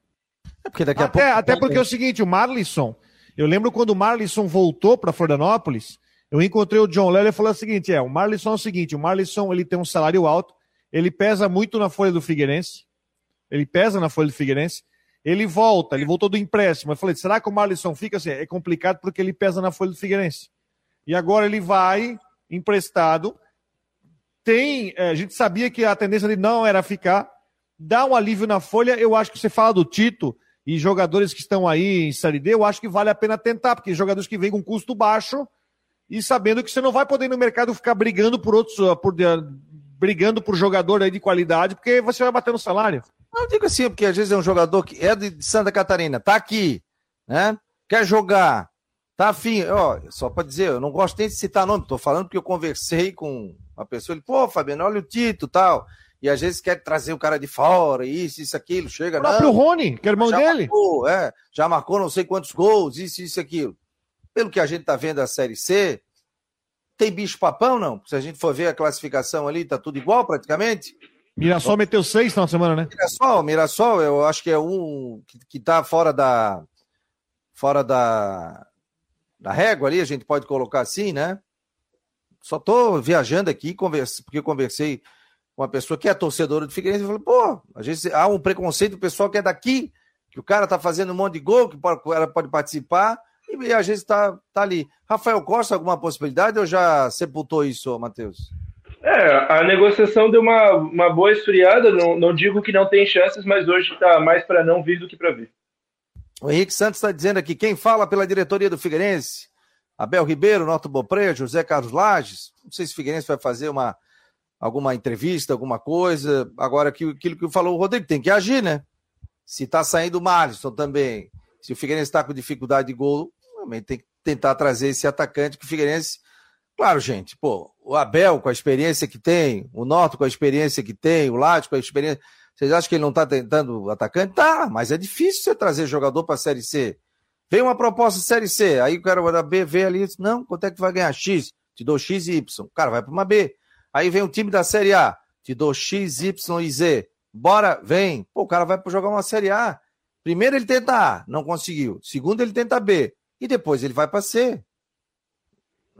É porque daqui a até, pouco... até porque é o seguinte, o Marlisson, eu lembro quando o Marlisson voltou para Florianópolis, eu encontrei o John Lely e falou o seguinte, é, o Marlisson é o seguinte, o Marlisson ele tem um salário alto, ele pesa muito na folha do Figueirense, ele pesa na folha do Figueirense, ele volta, ele voltou do empréstimo, eu falei, será que o Marlisson fica assim? É complicado porque ele pesa na folha do Figueirense. E agora ele vai emprestado. Tem, é, a gente sabia que a tendência dele não era ficar. Dá um alívio na folha. Eu acho que você fala do Tito e jogadores que estão aí em Série D, eu acho que vale a pena tentar, porque jogadores que vêm com custo baixo e sabendo que você não vai poder ir no mercado ficar brigando por outros, por, brigando por jogador aí de qualidade, porque você vai bater no salário. Não digo assim, porque às vezes é um jogador que é de Santa Catarina, tá aqui, né? Quer jogar, Tá afim, ó, só para dizer, eu não gosto nem de citar nome, tô falando porque eu conversei com uma pessoa, ele, pô, Fabiano, olha o Tito tal. E às vezes quer trazer o cara de fora, isso, isso, aquilo, chega, o próprio não. Rony, que é irmão já dele. Marcou, é, já marcou não sei quantos gols, isso, isso, aquilo. Pelo que a gente tá vendo da Série C, tem bicho papão, não? Se a gente for ver a classificação ali, tá tudo igual praticamente. Mirassol meteu seis na semana, né? Mirassol, Mirassol, eu acho que é um que, que tá fora da fora da da régua ali, a gente pode colocar assim, né? Só tô viajando aqui, conversa, porque eu conversei uma pessoa que é torcedora do Figueirense e falei, pô, a gente há um preconceito do pessoal que é daqui, que o cara tá fazendo um monte de gol, que pode, cara pode participar, e a gente tá, tá ali. Rafael Costa, alguma possibilidade ou já sepultou isso, Matheus? É, a negociação deu uma, uma boa esfriada, não, não digo que não tem chances, mas hoje está mais para não vir do que para vir. O Henrique Santos está dizendo aqui, quem fala pela diretoria do Figueirense? Abel Ribeiro, Norto Bopreia, José Carlos Lages. Não sei se o Figueirense vai fazer uma, alguma entrevista, alguma coisa. Agora, aquilo que falou o Rodrigo, tem que agir, né? Se está saindo o Malisson também, se o Figueirense está com dificuldade de gol, também tem que tentar trazer esse atacante que o Figueirense Claro, gente, pô, o Abel com a experiência que tem, o Norto com a experiência que tem, o Ládio com a experiência. Vocês acham que ele não tá tentando atacante? Tá, mas é difícil você trazer jogador para a Série C. Vem uma proposta Série C, aí o cara da B vê ali, não, quanto é que vai ganhar? X, te dou X e Y. O cara vai para uma B. Aí vem o time da Série A, te dou X, Y e Z. Bora, vem. Pô, o cara vai jogar uma Série A. Primeiro ele tenta A, não conseguiu. Segundo ele tenta B. E depois ele vai para C.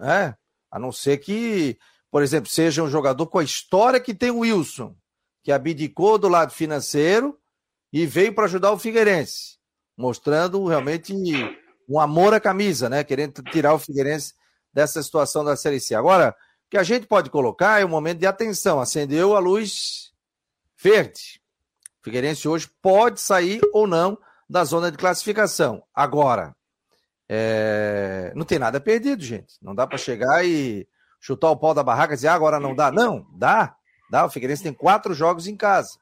É, a não ser que, por exemplo, seja um jogador com a história que tem o Wilson, que abdicou do lado financeiro e veio para ajudar o Figueirense, mostrando realmente um amor à camisa, né? Querendo tirar o Figueirense dessa situação da Série C. Agora, que a gente pode colocar é um momento de atenção. Acendeu a luz verde. O Figueirense hoje pode sair ou não da zona de classificação. Agora, é... Não tem nada perdido, gente. Não dá para chegar e chutar o pau da barraca e dizer ah, agora não dá. Não, dá. Dá. O Figueirense tem quatro jogos em casa.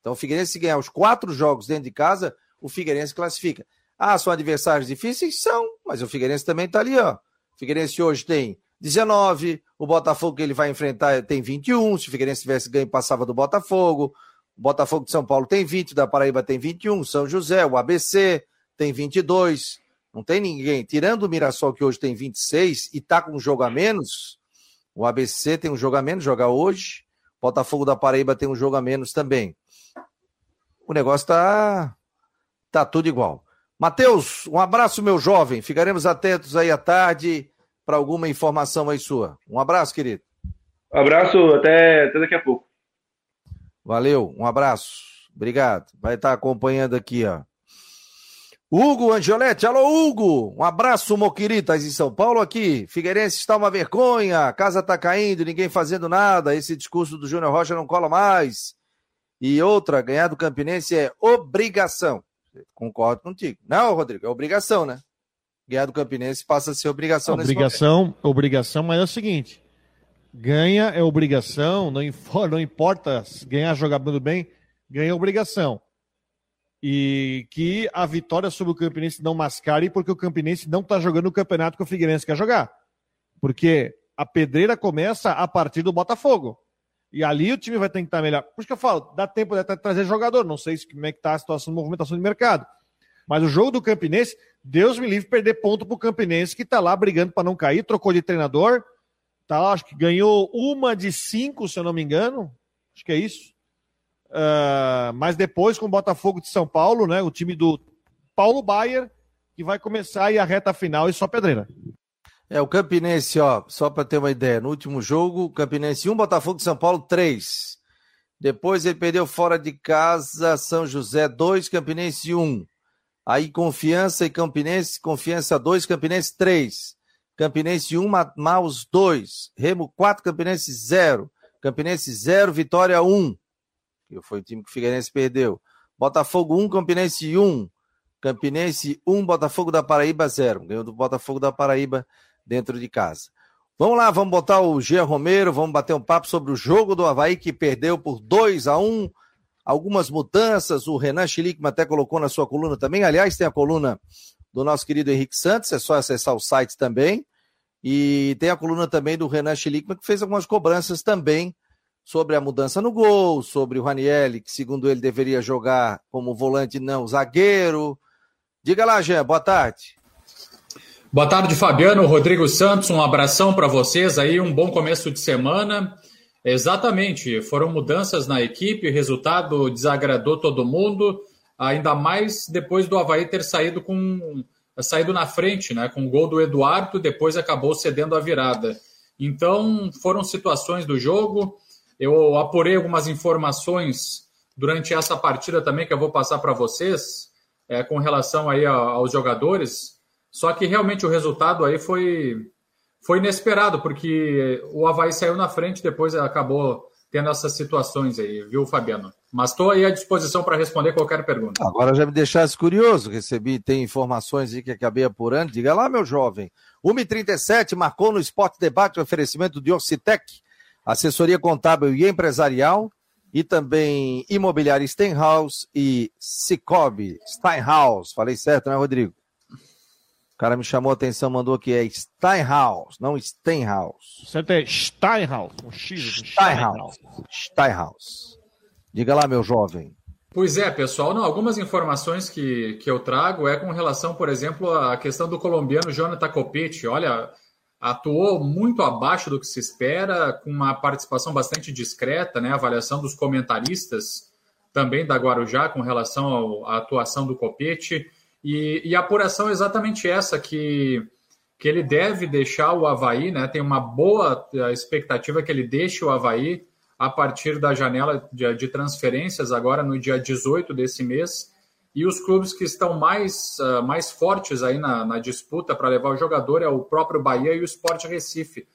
Então, o Figueirense, se ganhar os quatro jogos dentro de casa, o Figueirense classifica. Ah, são adversários difíceis? São, mas o Figueirense também está ali, ó. O Figueirense hoje tem 19, o Botafogo que ele vai enfrentar tem 21. Se o Figueirense tivesse ganho, passava do Botafogo. O Botafogo de São Paulo tem 20, da Paraíba tem 21, São José, o ABC tem 22. Não tem ninguém. Tirando o Mirassol, que hoje tem 26 e tá com um jogo a menos, o ABC tem um jogo a menos, joga hoje. O Botafogo da Paraíba tem um jogo a menos também. O negócio tá, tá tudo igual. Matheus, um abraço, meu jovem. Ficaremos atentos aí à tarde para alguma informação aí sua. Um abraço, querido. Um abraço, até, até daqui a pouco. Valeu, um abraço. Obrigado. Vai estar acompanhando aqui, ó. Hugo Angioletti, alô Hugo, um abraço Moquiritas em São Paulo aqui, Figueirense está uma vergonha, a casa está caindo, ninguém fazendo nada, esse discurso do Júnior Rocha não cola mais. E outra, ganhar do Campinense é obrigação. Concordo contigo. Não, Rodrigo, é obrigação, né? Ganhar do Campinense passa a ser obrigação Obrigação, obrigação, mas é o seguinte, ganha é obrigação, não, não importa ganhar jogando bem, ganha é obrigação e que a vitória sobre o Campinense não mascare, porque o Campinense não está jogando o campeonato que o Figueirense quer jogar. Porque a pedreira começa a partir do Botafogo. E ali o time vai ter que estar melhor. Por isso que eu falo, dá tempo de trazer jogador. Não sei como é que está a situação de movimentação de mercado. Mas o jogo do Campinense, Deus me livre perder ponto para o Campinense, que está lá brigando para não cair, trocou de treinador. Tá lá, acho que ganhou uma de cinco, se eu não me engano. Acho que é isso. Uh, mas depois com o Botafogo de São Paulo, né? O time do Paulo Baier, que vai começar aí a reta final e só pedreira. É, o Campinense, ó, só para ter uma ideia, no último jogo, Campinense 1, Botafogo de São Paulo 3. Depois ele perdeu fora de casa, São José 2, Campinense 1. Aí Confiança e Campinense, Confiança 2, Campinense 3. Campinense 1, Maus 2. Remo 4, Campinense 0. Campinense 0, Vitória 1 que foi o time que o Figueirense perdeu. Botafogo 1, Campinense 1. Campinense 1, Botafogo da Paraíba 0. Ganhou do Botafogo da Paraíba dentro de casa. Vamos lá, vamos botar o Jean Romero, vamos bater um papo sobre o jogo do Havaí que perdeu por 2 a 1 Algumas mudanças, o Renan Schlickman até colocou na sua coluna também. Aliás, tem a coluna do nosso querido Henrique Santos, é só acessar o site também. E tem a coluna também do Renan Schlickman, que fez algumas cobranças também sobre a mudança no gol, sobre o Ranielli, que segundo ele deveria jogar como volante, não zagueiro. Diga lá, Jean, boa tarde. Boa tarde, Fabiano, Rodrigo Santos, um abração para vocês aí, um bom começo de semana. Exatamente, foram mudanças na equipe, o resultado desagradou todo mundo, ainda mais depois do Havaí ter saído com saído na frente, né, com o gol do Eduardo, depois acabou cedendo a virada. Então, foram situações do jogo. Eu apurei algumas informações durante essa partida também que eu vou passar para vocês, é, com relação aí aos jogadores. Só que realmente o resultado aí foi, foi inesperado, porque o Havaí saiu na frente, depois acabou tendo essas situações aí, viu, Fabiano? Mas estou aí à disposição para responder qualquer pergunta. Agora já me deixasse curioso, recebi, tem informações aí que acabei apurando. Diga lá, meu jovem. 1h37 marcou no Esporte Debate o oferecimento de Orcitec, assessoria contábil e empresarial, e também imobiliária Steinhaus e Cicobi Steinhaus. Falei certo, né, Rodrigo? O cara me chamou a atenção, mandou aqui, é Steinhaus, não Steinhaus. Certo é Steinhaus, um X. Steinhaus. Steinhaus. Diga lá, meu jovem. Pois é, pessoal. Não, algumas informações que, que eu trago é com relação, por exemplo, à questão do colombiano Jonathan Copete. Olha, atuou muito abaixo do que se espera, com uma participação bastante discreta, né? A avaliação dos comentaristas também da Guarujá com relação ao, à atuação do Copete. E, e, a apuração é exatamente essa, que, que ele deve deixar o Havaí, né? Tem uma boa expectativa que ele deixe o Havaí a partir da janela de, de transferências, agora no dia 18 desse mês. E os clubes que estão mais, uh, mais fortes aí na, na disputa para levar o jogador é o próprio Bahia e o Sport Recife.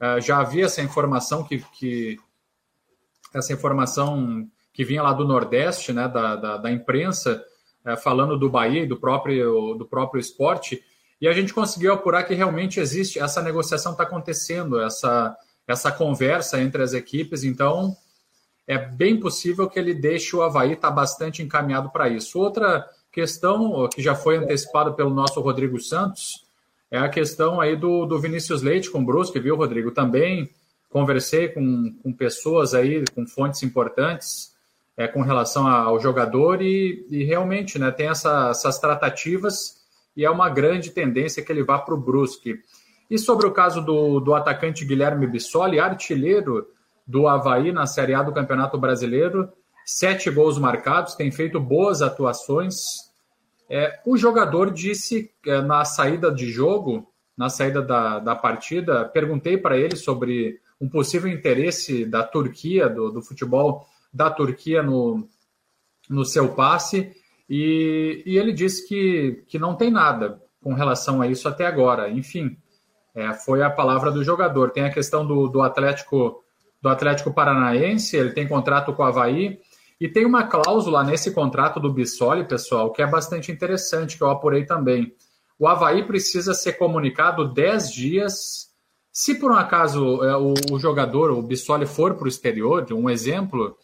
Uh, já havia essa informação que, que essa informação que vinha lá do Nordeste, né, da, da, da imprensa, falando do Bahia e do próprio, do próprio esporte, e a gente conseguiu apurar que realmente existe, essa negociação está acontecendo, essa, essa conversa entre as equipes, então é bem possível que ele deixe o Havaí estar tá bastante encaminhado para isso. Outra questão que já foi antecipada pelo nosso Rodrigo Santos é a questão aí do, do Vinícius Leite com o Brusque, viu, Rodrigo? Também conversei com, com pessoas aí, com fontes importantes, é, com relação ao jogador e, e realmente né, tem essa, essas tratativas e é uma grande tendência que ele vá para o Brusque. E sobre o caso do, do atacante Guilherme Bissoli, artilheiro do Havaí na Série A do Campeonato Brasileiro, sete gols marcados, tem feito boas atuações. É, o jogador disse é, na saída de jogo, na saída da, da partida, perguntei para ele sobre um possível interesse da Turquia, do, do futebol da Turquia no, no seu passe, e, e ele disse que, que não tem nada com relação a isso até agora. Enfim, é, foi a palavra do jogador. Tem a questão do, do Atlético do Atlético Paranaense, ele tem contrato com o Havaí, e tem uma cláusula nesse contrato do Bissoli, pessoal, que é bastante interessante, que eu apurei também. O Havaí precisa ser comunicado 10 dias. Se por um acaso é, o, o jogador, o Bissoli, for para o exterior, um exemplo,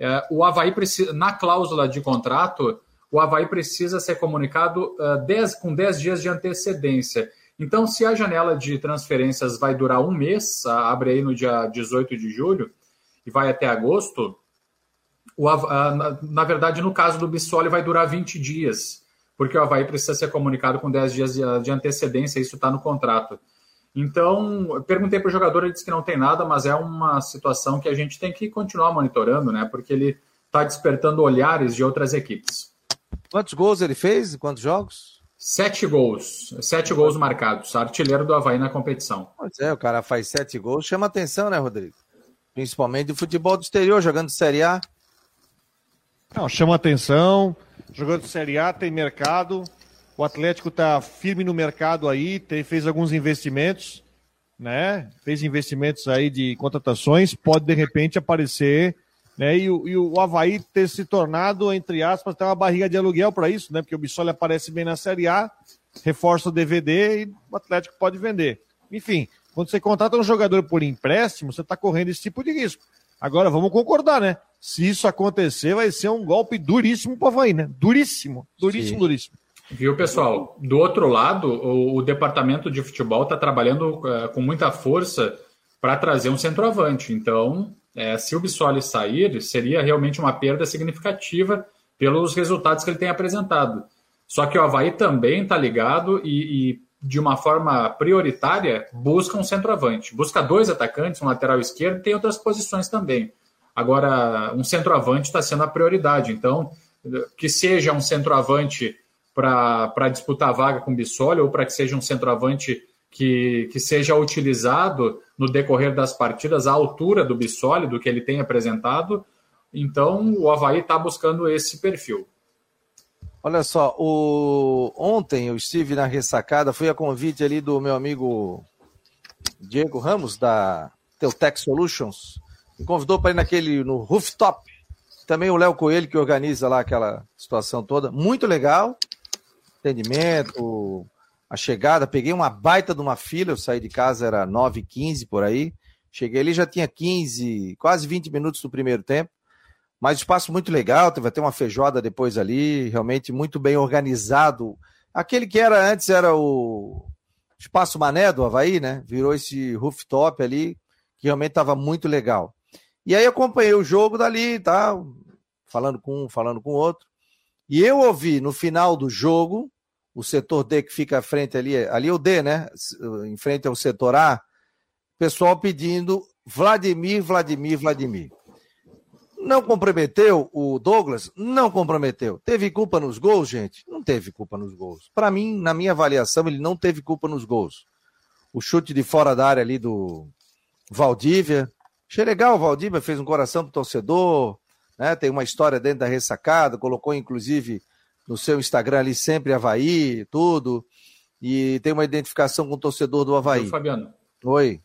é, o Havaí precisa, na cláusula de contrato, o Havaí precisa ser comunicado uh, dez, com 10 dias de antecedência. Então, se a janela de transferências vai durar um mês, abre aí no dia 18 de julho e vai até agosto, o, na, na, verdade, no caso do Bissoli, vai durar 20 dias, porque o Havaí precisa ser comunicado com 10 dias de, de antecedência, isso está no contrato. Então, perguntei para o jogador, ele disse que não tem nada, mas é uma situação que a gente tem que continuar monitorando, né? Porque ele está despertando olhares de outras equipes. Quantos gols ele fez? Quantos jogos? Sete gols. Sete gols marcados. Artilheiro do Havaí na competição. Pois é, o cara faz sete gols. Chama atenção, né, Rodrigo? Principalmente do futebol do exterior, jogando Série A. Não, chama atenção. Jogando Série A, tem mercado. O Atlético está firme no mercado aí, tem, fez alguns investimentos, né? Fez investimentos aí de contratações, pode de repente aparecer, né? E, e o Havaí ter se tornado, entre aspas, ter uma barriga de aluguel para isso, né? Porque o Bissoli aparece bem na Série A, reforça o DVD e o Atlético pode vender. Enfim, quando você contrata um jogador por empréstimo, você está correndo esse tipo de risco. Agora, vamos concordar, né? Se isso acontecer, vai ser um golpe duríssimo para o Havaí, né? Duríssimo, duríssimo, Sim. duríssimo. Viu, pessoal? Do outro lado, o, o departamento de futebol está trabalhando uh, com muita força para trazer um centroavante. Então, É, se o Bissoli sair, seria realmente uma perda significativa pelos resultados que ele tem apresentado. Só que o Havaí também está ligado e, e, de uma forma prioritária, busca um centroavante. Busca dois atacantes, um lateral esquerdo tem outras posições também. Agora, um centroavante está sendo a prioridade. Então, que seja um centroavante para disputar a vaga com o Bissoli ou para que seja um centroavante que, que seja utilizado no decorrer das partidas à altura do Bissoli, do que ele tem apresentado. Então, o Havaí está buscando esse perfil. Olha só, o... ontem eu estive na ressacada, fui a convite ali do meu amigo Diego Ramos, da Teutec Solutions, me convidou para ir naquele, no rooftop. Também o Léo Coelho, que organiza lá aquela situação toda. Muito legal. Atendimento, a chegada. Peguei uma baita de uma fila, eu saí de casa, era 9h15 por aí. Cheguei ali, já tinha 15, quase 20 minutos do primeiro tempo. Mas espaço muito legal, vai ter uma feijoada depois ali, realmente muito bem organizado. Aquele que era antes era o Espaço Mané do Havaí, né? Virou esse rooftop ali, que realmente estava muito legal. E aí acompanhei o jogo dali, tá? Falando com um, falando com o outro. E eu ouvi no final do jogo, o setor D que fica à frente ali, ali é o D, né? Em frente ao setor A, pessoal pedindo Vladimir, Vladimir, Vladimir. Não comprometeu o Douglas? Não comprometeu. Teve culpa nos gols, gente? Não teve culpa nos gols. Para mim, na minha avaliação, ele não teve culpa nos gols. O chute de fora da área ali do Valdívia. Achei legal, o Valdívia fez um coração pro torcedor, né? Tem uma história dentro da ressacada, colocou inclusive no seu Instagram ali sempre Havaí, tudo. E tem uma identificação com o torcedor do Havaí. Oi, Fabiano. Oi.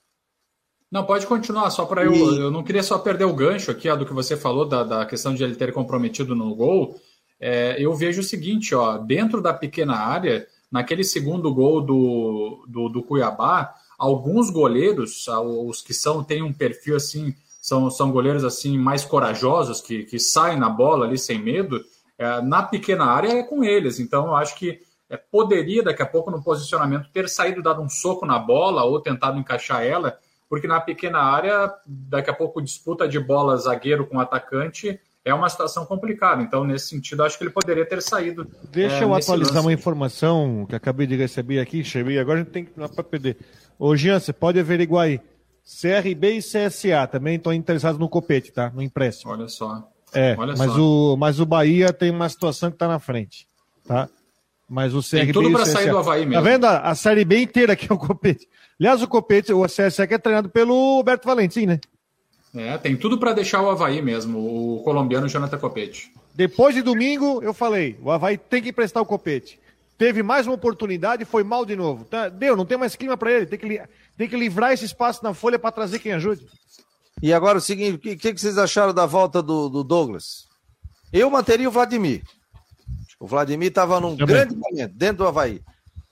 Não, pode continuar, só para eu. Eu não queria só perder o gancho aqui ó, do que você falou, da, da questão de ele ter comprometido no gol. É, eu vejo o seguinte, ó, dentro da pequena área, naquele segundo gol do, do, do Cuiabá, alguns goleiros, os que são, têm um perfil assim, são, são goleiros assim mais corajosos, que, que saem na bola ali sem medo, é, na pequena área é com eles. Então, eu acho que é, poderia, daqui a pouco, no posicionamento, ter saído, dado um soco na bola ou tentado encaixar ela porque na pequena área, daqui a pouco, disputa de bola zagueiro com atacante é uma situação complicada. Então, nesse sentido, acho que ele poderia ter saído. Deixa é, eu atualizar lance. uma informação que acabei de receber aqui, cheguei agora a gente tem que não para perder. Ô, Jean, você pode averiguar aí. CRB e CSA também estão interessados no copete, tá? No empréstimo. Olha só. É, Olha mas, só. O, mas o Bahia tem uma situação que está na frente, tá? Mas o CRB. Tem tudo para sair do Havaí mesmo. Tá vendo? A, a série B inteira aqui é o copete. Aliás, o Copete, o CSE é treinado pelo Roberto Valentim, né? É, tem tudo para deixar o Havaí mesmo, o colombiano Jonathan Copete. Depois de domingo, eu falei, o Havaí tem que emprestar o Copete. Teve mais uma oportunidade e foi mal de novo. Tá, deu, não tem mais clima para ele. Tem que, tem que livrar esse espaço na folha para trazer quem ajude. E agora o seguinte, o que, que, vocês acharam da volta do, do Douglas? Eu manteria o Vladimir. O Vladimir estava num Também. grande momento, dentro do Havaí.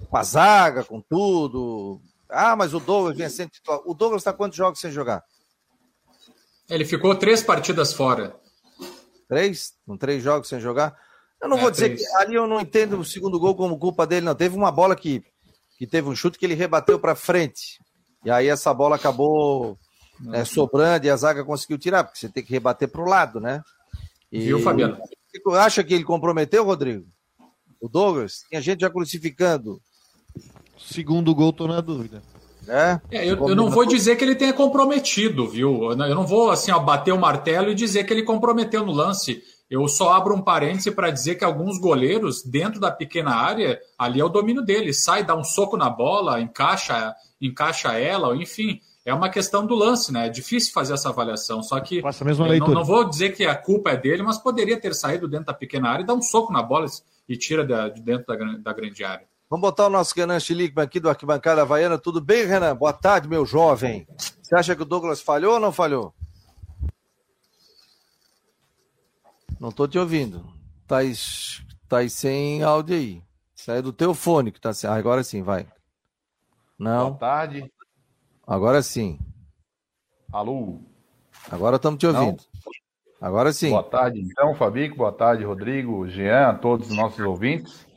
Com a zaga, com tudo, ah, mas o Douglas vinha sendo titular. O Douglas está quantos jogos sem jogar? Ele ficou três partidas fora. Três? Com três jogos sem jogar? Eu não é, vou dizer três. que ali eu não entendo o segundo gol como culpa dele, não. Teve uma bola que, que teve um chute que ele rebateu para frente. E aí essa bola acabou é, sobrando e a zaga conseguiu tirar, porque você tem que rebater para o lado, né? E... Viu, Fabiano? Acha que ele comprometeu, Rodrigo? O Douglas? Tinha gente já crucificando Segundo gol, tô na dúvida. É, é eu, eu, não vou dizer que ele tenha comprometido, viu? Eu não vou assim ó, bater o martelo e dizer que ele comprometeu no lance. Eu só abro um parêntese para dizer que alguns goleiros, dentro da pequena área, ali é o domínio dele. Sai, dá um soco na bola, encaixa, encaixa ela, enfim. É uma questão do lance, né? É difícil fazer essa avaliação. Só que Passa a mesma leitura. Não, não, vou dizer que a culpa é dele, mas poderia ter saído dentro da pequena área e dar um soco na bola e tira de dentro da, da grande área. Vamos botar o nosso Renan Schlickman aqui do Arquibancada Havaiana. Tudo bem, Renan? Boa tarde, meu jovem. Você acha que o Douglas falhou ou não falhou? Não estou te ouvindo. Tá, tá sem áudio aí. Sai do teu fone que tá sem. Ah, agora sim, vai. Não. Boa tarde. Agora sim. Alô. Agora estamos te ouvindo. Não. Agora sim. Boa tarde, então, Fabico. Boa tarde, Rodrigo, Jean, a todos os nossos ouvintes.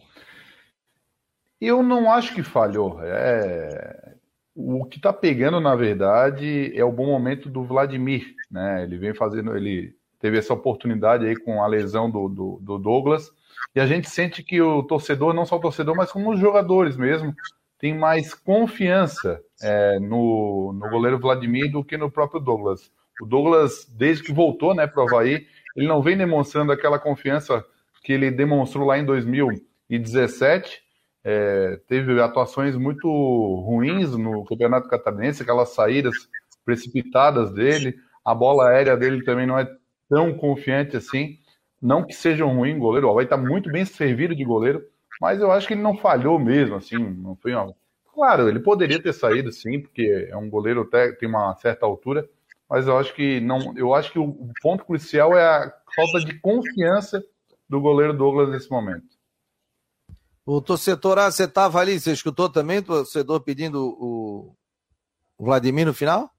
Eu não acho que falhou. É... O que está pegando, na verdade, é o bom momento do Vladimir, né? Ele vem fazendo, ele teve essa oportunidade aí com a lesão do, do, do Douglas, e a gente sente que o torcedor, não só o torcedor, mas como os jogadores mesmo, tem mais confiança é, no, no goleiro Vladimir do que no próprio Douglas. O Douglas, desde que voltou né, para o Havaí, ele não vem demonstrando aquela confiança que ele demonstrou lá em 2017. É, teve atuações muito ruins no Campeonato Catarinense, aquelas saídas precipitadas dele. A bola aérea dele também não é tão confiante assim. Não que seja um ruim goleiro, o Havaí está muito bem servido de goleiro, mas eu acho que ele não falhou mesmo, assim, não foi uma... Claro, ele poderia ter saído sim, porque é um goleiro até tem uma certa altura, mas eu acho que não, eu acho que o ponto crucial é a falta de confiança do goleiro Douglas nesse momento. O torcedor, ah, você estava ali, você escutou também o torcedor pedindo o, o Vladimir no final?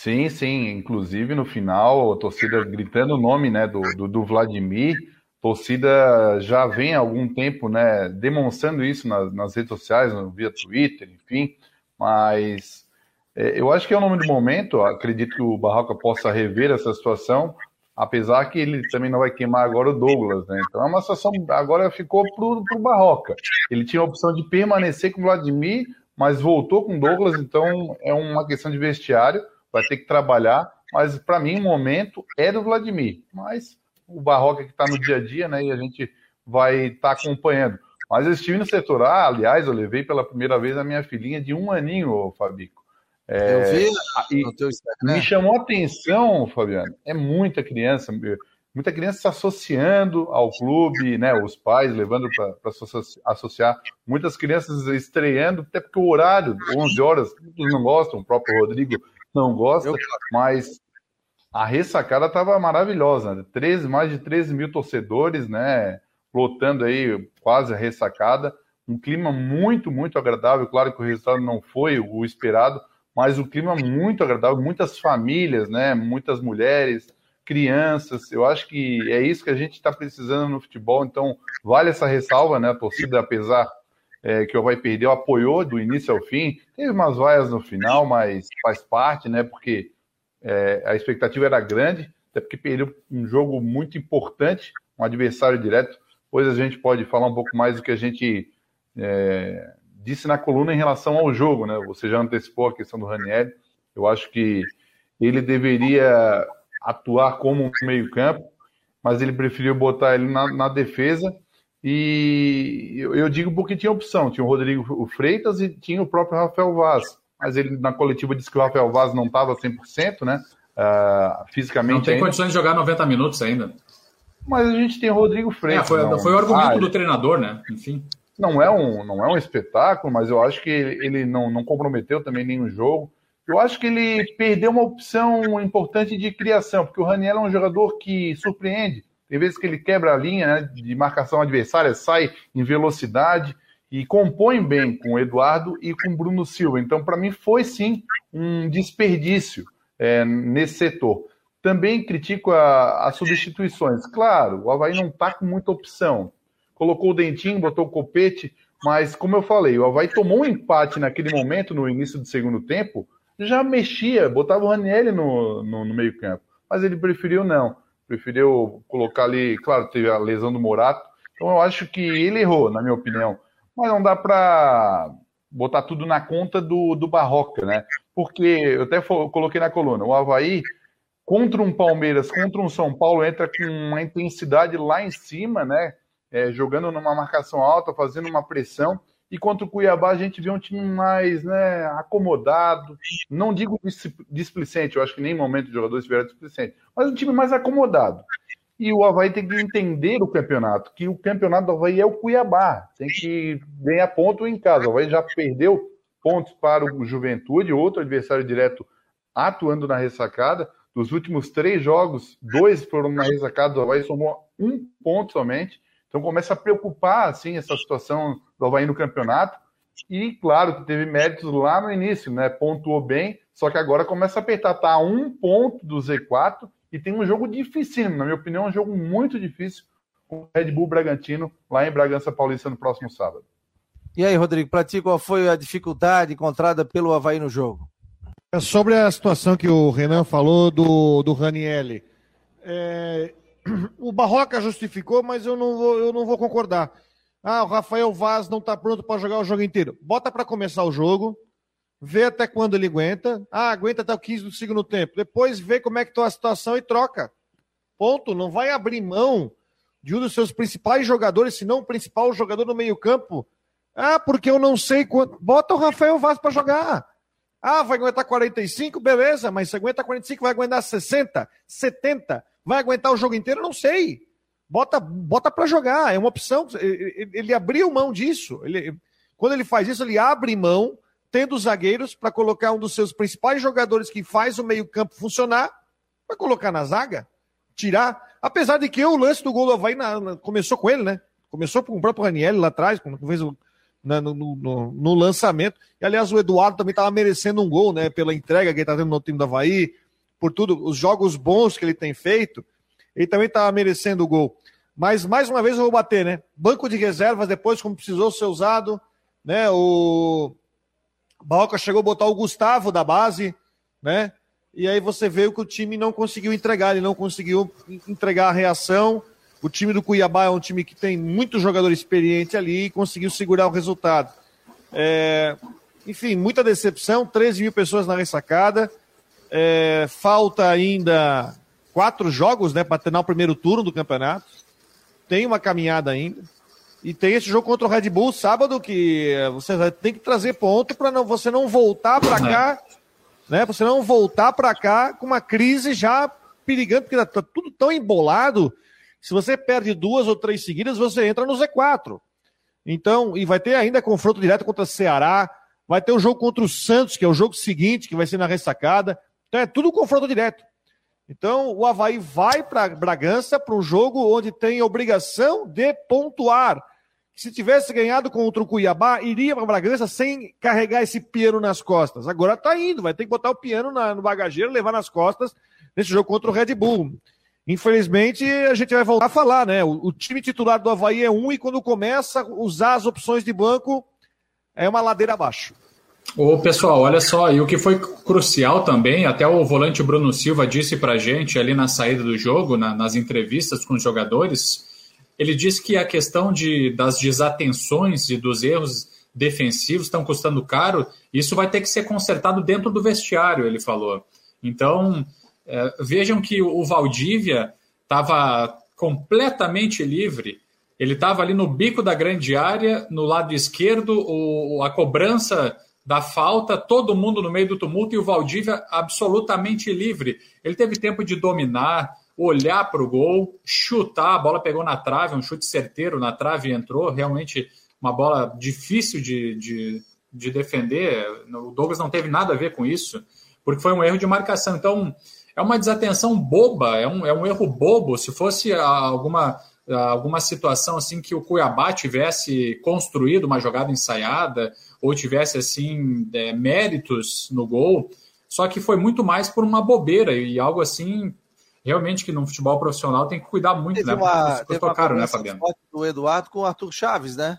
Sim, sim. Inclusive no final, a torcida gritando o nome né, do, do, do Vladimir. Torcida já vem há algum tempo, né, demonstrando isso nas, nas redes sociais, via Twitter, enfim, mas é, eu acho que é o nome do momento, acredito que o Barroca possa rever essa situação, apesar que ele também não vai queimar agora o Douglas, né, então é uma situação, agora ficou pro, pro Barroca, ele tinha a opção de permanecer com o Vladimir, mas voltou com o Douglas, então é uma questão de vestiário, vai ter que trabalhar, mas para mim o momento é do Vladimir, mas o Barroca que está no dia a dia, né? E a gente vai estar tá acompanhando. Mas eu estive no setor A, aliás, eu levei pela primeira vez a minha filhinha de um aninho, Fabico. É, eu vi e Me chamou a atenção, Fabiano, é muita criança, muita criança se associando ao clube, né? Os pais levando para associar, muitas crianças estreando, até porque o horário, 11 horas, muitos não gostam, o próprio Rodrigo não gosta, mas a ressacada estava maravilhosa, né? 13, mais de 13 mil torcedores, né? Lotando aí quase a ressacada. Um clima muito, muito agradável. Claro que o resultado não foi o esperado, mas o clima muito agradável. Muitas famílias, né? Muitas mulheres, crianças. Eu acho que é isso que a gente está precisando no futebol. Então, vale essa ressalva, né? A torcida, apesar é, que o Vai perdeu, apoiou do início ao fim. Teve umas vaias no final, mas faz parte, né? Porque é, a expectativa era grande, até porque perdeu um jogo muito importante, um adversário direto. Depois a gente pode falar um pouco mais do que a gente é, disse na coluna em relação ao jogo, né? Você já antecipou a questão do Ranieri. Eu acho que ele deveria atuar como meio-campo, mas ele preferiu botar ele na, na defesa. E eu, eu, digo porque tinha opção: tinha o Rodrigo Freitas e tinha o próprio Rafael Vaz mas ele na coletiva disse que o Rafael Vaz não estava 100%, né? Uh, fisicamente. Não tem ainda. condições de jogar 90 minutos ainda. Mas a gente tem o Rodrigo Freitas. É, foi, não. foi o argumento ah, do treinador, né? Enfim. Não é, um, não é um espetáculo, mas eu acho que ele não, não comprometeu também nenhum jogo. Eu acho que ele perdeu uma opção importante de criação, porque o Raniel é um jogador que surpreende. Tem vezes que ele quebra a linha né, de marcação adversária, sai em velocidade e compõe bem com o Eduardo e com o Bruno Silva. Então, para mim, foi sim um desperdício é, nesse setor. Também critico as substituições. Claro, o Havaí não está com muita opção. Colocou o Dentinho, botou o Copete, mas, como eu falei, o Havaí tomou um empate naquele momento, no início do segundo tempo, já mexia, botava o Ranielli no, no, no meio-campo. Mas ele preferiu não. Preferiu colocar ali, claro, teve a lesão do Morato. Então eu acho que ele errou, na minha opinião mas não dá para botar tudo na conta do, do Barroca, né? Porque eu até coloquei na coluna, o Havaí contra um Palmeiras, contra um São Paulo, entra com uma intensidade lá em cima, né? É, jogando numa marcação alta, fazendo uma pressão. E contra o Cuiabá a gente vê um time mais né, acomodado. Não digo displicente, eu acho que nem momento de jogadores estiveram displicente, mas um time mais acomodado. E o Havaí tem que entender o campeonato, que o campeonato do Havaí é o Cuiabá. Tem que ganhar ponto em casa. O Havaí já perdeu pontos para o Juventude, outro adversário direto atuando na ressacada. Dos últimos três jogos, dois foram na ressacada, o Havaí somou um ponto somente. Então começa a preocupar assim, essa situação do Havaí no campeonato. E claro que teve méritos lá no início, né? Pontuou bem, só que agora começa a apertar, tá a um ponto do Z4 e tem um jogo dificílimo, na minha opinião, um jogo muito difícil com o Red Bull Bragantino lá em Bragança Paulista no próximo sábado. E aí, Rodrigo, para ti, qual foi a dificuldade encontrada pelo Havaí no jogo? É sobre a situação que o Renan falou do, do Ranielli. É, o Barroca justificou, mas eu não vou, eu não vou concordar. Ah, o Rafael Vaz não está pronto para jogar o jogo inteiro. Bota para começar o jogo, vê até quando ele aguenta. Ah, aguenta até o 15 do segundo tempo. Depois vê como é que está a situação e troca. Ponto. Não vai abrir mão de um dos seus principais jogadores, se não o principal jogador no meio-campo. Ah, porque eu não sei quanto. Bota o Rafael Vaz para jogar. Ah, vai aguentar 45? Beleza, mas se aguenta 45, vai aguentar 60, 70. Vai aguentar o jogo inteiro? Não sei. Bota, bota para jogar, é uma opção. Ele, abriu mão disso. Ele, quando ele faz isso, ele abre mão, tendo zagueiros, para colocar um dos seus principais jogadores que faz o meio-campo funcionar, para colocar na zaga, tirar. Apesar de que o lance do gol do Havaí começou com ele, né? Começou com o próprio Raniel lá atrás, quando fez o, né, no, no, no, lançamento. E, aliás, o Eduardo também estava merecendo um gol, né? Pela entrega que ele está tendo no time do Havaí, por tudo, os jogos bons que ele tem feito, ele também estava merecendo o gol. Mas, mais uma vez, eu vou bater, né? Banco de reservas, depois, como precisou ser usado, né? O Balca chegou a botar o Gustavo da base, né? E aí você vê que o time não conseguiu entregar, ele não conseguiu entregar a reação. O time do Cuiabá é um time que tem muito jogador experiente ali e conseguiu segurar o resultado. É, enfim, muita decepção, 13 mil pessoas na ressacada. É, falta ainda quatro jogos né, para terminar o primeiro turno do campeonato. Tem uma caminhada ainda. E tem esse jogo contra o Red Bull sábado que você tem que trazer ponto para não, você não voltar para cá, né? Você não voltar para cá com uma crise já perigando, porque tá tudo tão embolado se você perde duas ou três seguidas, você entra no Z4. Então, e vai ter ainda confronto direto contra o Ceará, vai ter o um jogo contra o Santos, que é o jogo seguinte, que vai ser na ressacada. Então é tudo confronto direto. Então o Havaí vai para Bragança para um jogo onde tem obrigação de pontuar. Se tivesse ganhado contra o Cuiabá, iria para Bragança sem carregar esse piano nas costas. Agora está indo, vai ter que botar o piano na, no bagageiro, levar nas costas nesse jogo contra o Red Bull. Infelizmente, a gente vai voltar a falar, né? O, o, time titular do Havaí é um e quando começa a usar as opções de banco, é uma ladeira abaixo. Ô, pessoal, olha só, e o que foi crucial também, até o volante Bruno Silva disse pra gente ali na saída do jogo, na, nas entrevistas com os jogadores, ele disse que a questão de, das desatenções e dos erros defensivos estão custando caro, isso vai ter que ser consertado dentro do vestiário, ele falou. Então, é, vejam que o Valdívia estava completamente livre. Ele estava ali no bico da grande área, no lado esquerdo, o, a cobrança da falta, todo mundo no meio do tumulto e o Valdívia absolutamente livre. Ele teve tempo de dominar, olhar para o gol, chutar, a bola pegou na trave, um chute certeiro na trave e entrou. Realmente uma bola difícil de, de, de defender. O Douglas não teve nada a ver com isso, porque foi um erro de marcação. Então, é uma desatenção boba, é um, é um erro bobo. Se fosse alguma, alguma situação assim que o Cuiabá tivesse construído uma jogada ensaiada ou tivesse assim é, méritos no gol, só que foi muito mais por uma bobeira e algo assim realmente que no futebol profissional tem que cuidar muito, teve né? Uma, teve tocaram, uma né, Fabiano? Do Eduardo com o Arthur Chaves, né?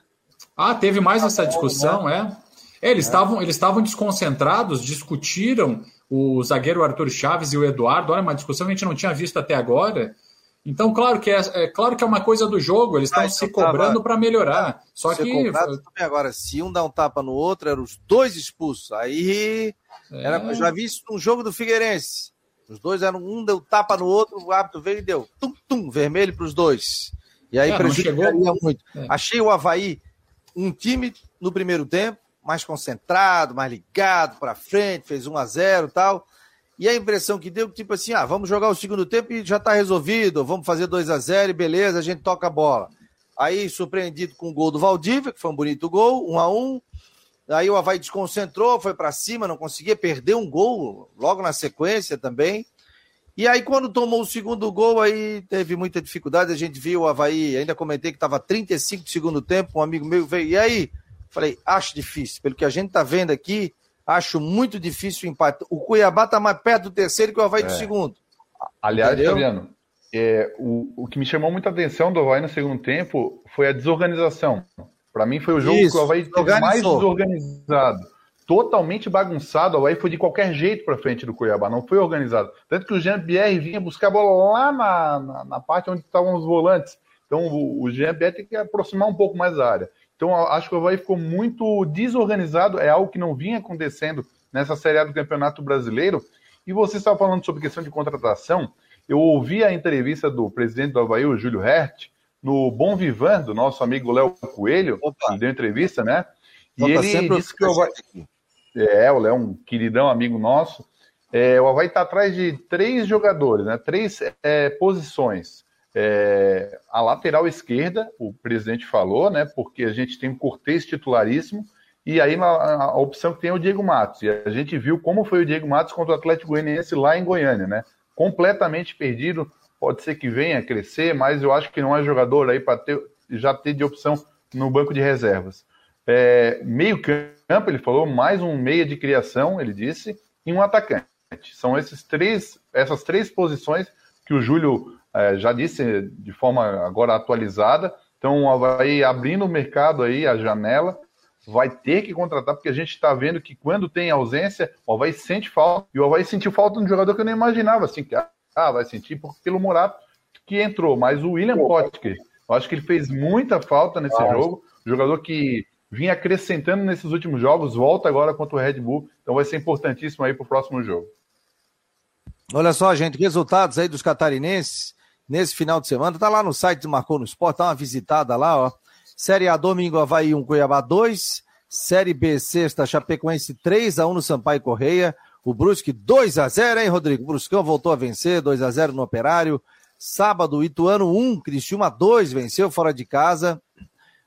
Ah, teve mais essa discussão, né? é. Eles estavam é. eles estavam desconcentrados, discutiram o zagueiro Arthur Chaves e o Eduardo. Olha, uma discussão que a gente não tinha visto até agora. Então, claro que é, é claro que é uma coisa do jogo, eles estão ah, se então cobrando para melhorar. Só que. Cobrado, agora, se um dá um tapa no outro, eram os dois expulsos. Aí. É... Era, eu já vi isso no jogo do Figueirense. Os dois eram. Um deu tapa no outro, o árbitro veio e deu tum, tum, vermelho para os dois. E aí é, prejudicaria chegou... muito. É. Achei o Havaí um time no primeiro tempo mais concentrado, mais ligado para frente, fez 1 a 0 e tal. E a impressão que deu, tipo assim, ah, vamos jogar o segundo tempo e já está resolvido, vamos fazer 2 a 0 e beleza, a gente toca a bola. Aí, surpreendido com o gol do Valdívia, que foi um bonito gol, 1 a 1 Aí o Havaí desconcentrou, foi para cima, não conseguia, perder um gol logo na sequência também. E aí, quando tomou o segundo gol, aí teve muita dificuldade. A gente viu o Havaí, ainda comentei que estava 35 de segundo tempo. Um amigo meu veio, e aí? Falei, acho difícil. Pelo que a gente está vendo aqui, acho muito difícil o empate. O Cuiabá está mais perto do terceiro que o Havaí é. do segundo. Aliás, Entendeu? Fabiano, é, o, o que me chamou muita atenção do Havaí no segundo tempo foi a desorganização. Para mim foi o jogo Isso, que o Havaí teve mais desorganizado. Totalmente bagunçado, o Havaí foi de qualquer jeito para frente do Cuiabá, não foi organizado. Tanto que o Jean-Pierre vinha buscar a bola lá na, na, na parte onde estavam os volantes. Então o, o Jean-Pierre tem que aproximar um pouco mais da área. Então acho que o Havaí ficou muito desorganizado, é algo que não vinha acontecendo nessa Série A do Campeonato Brasileiro. E você estava falando sobre questão de contratação. Eu ouvi a entrevista do presidente do Havaí, o Júlio Hert, no Bom Vivan, do nosso amigo Léo Coelho, Opa. que deu entrevista, né? E Opa, ele disse que o Havaí... É, o Léo é um queridão amigo nosso. É, o Havaí está atrás de três jogadores, né? Três é, posições. É, a lateral esquerda, o presidente falou, né? Porque a gente tem um Cortez titularíssimo, e aí a, a, opção que tem é o Diego Matos. E a gente viu como foi o Diego Matos contra o Atlético Goianiense lá em Goiânia, né? Completamente perdido, pode ser que venha a crescer, mas eu acho que não é jogador aí para já ter de opção no banco de reservas. É, meio campo, ele falou, mais um meia de criação, ele disse, e um atacante. São esses três, essas três posições que o Júlio é, já disse de forma agora atualizada. Então, vai abrindo o mercado aí, a janela, vai ter que contratar, porque a gente está vendo que quando tem ausência, o Havaí sente falta. E o Havaí sentiu falta de um jogador que eu nem imaginava, assim, que ah, vai sentir pelo Murato que entrou. Mas o William Potker, eu acho que ele fez muita falta nesse ah, jogo. Jogador que vinha acrescentando nesses últimos jogos, volta agora contra o Red Bull. Então vai ser importantíssimo aí para o próximo jogo. Olha só, gente, resultados aí dos catarinenses nesse final de semana. Tá lá no site do Marcou no Esporte, dá uma visitada lá, ó. Série A, domingo, Havaí 1, Cuiabá 2. Série B, sexta, Chapecoense 3 a 1 no Sampaio Correia. O Brusque 2 a 0 hein, Rodrigo? O Bruscão voltou a vencer, 2 a 0 no Operário. Sábado, Ituano 1, Cristiúma 2, venceu fora de casa.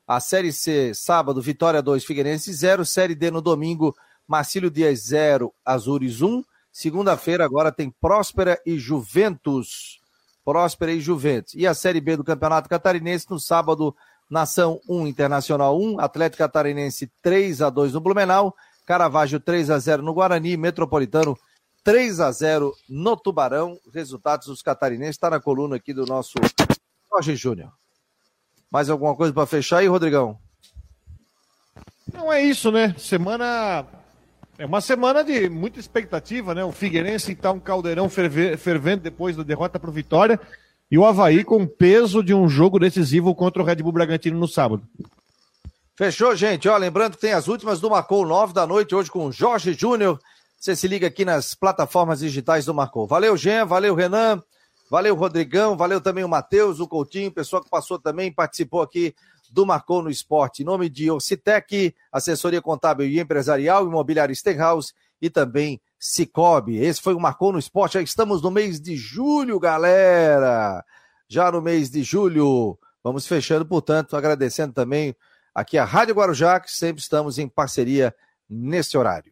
A Série C, sábado, Vitória 2, Figueirense 0. Série D no domingo, Marcílio Dias 0, Azures 1. Segunda-feira agora tem Próspera e Juventus. Próspera e Juventus. E a Série B do Campeonato Catarinense no sábado, Nação 1, Internacional 1, Atlético Catarinense 3 a 2 no Blumenau, Caravaggio 3 a 0 no Guarani, Metropolitano 3 a 0 no Tubarão. Resultados dos catarinenses está na coluna aqui do nosso Jorge Júnior. Mais alguma coisa para fechar aí, Rodrigão? Não é isso, né? Semana é uma semana de muita expectativa, né? O Figueirense está um caldeirão fervente depois da derrota para o Vitória e o Havaí com peso de um jogo decisivo contra o Red Bull Bragantino no sábado. Fechou, gente. Ó, lembrando que tem as últimas do Marcou 9 da noite, hoje com o Jorge Júnior. Você se liga aqui nas plataformas digitais do Marcou. Valeu, Jean, valeu, Renan, valeu, Rodrigão, valeu também o Matheus, o Coutinho, o pessoal que passou também, participou aqui do Marcou no Esporte. Em nome de Ocitec, assessoria contábil e empresarial, imobiliário Stenhouse e também Cicobi. Esse foi o Marcou no Esporte. Já estamos no mês de julho, galera. Já no mês de julho. Vamos fechando, portanto, agradecendo também aqui a Rádio Guarujá, que sempre estamos em parceria nesse horário.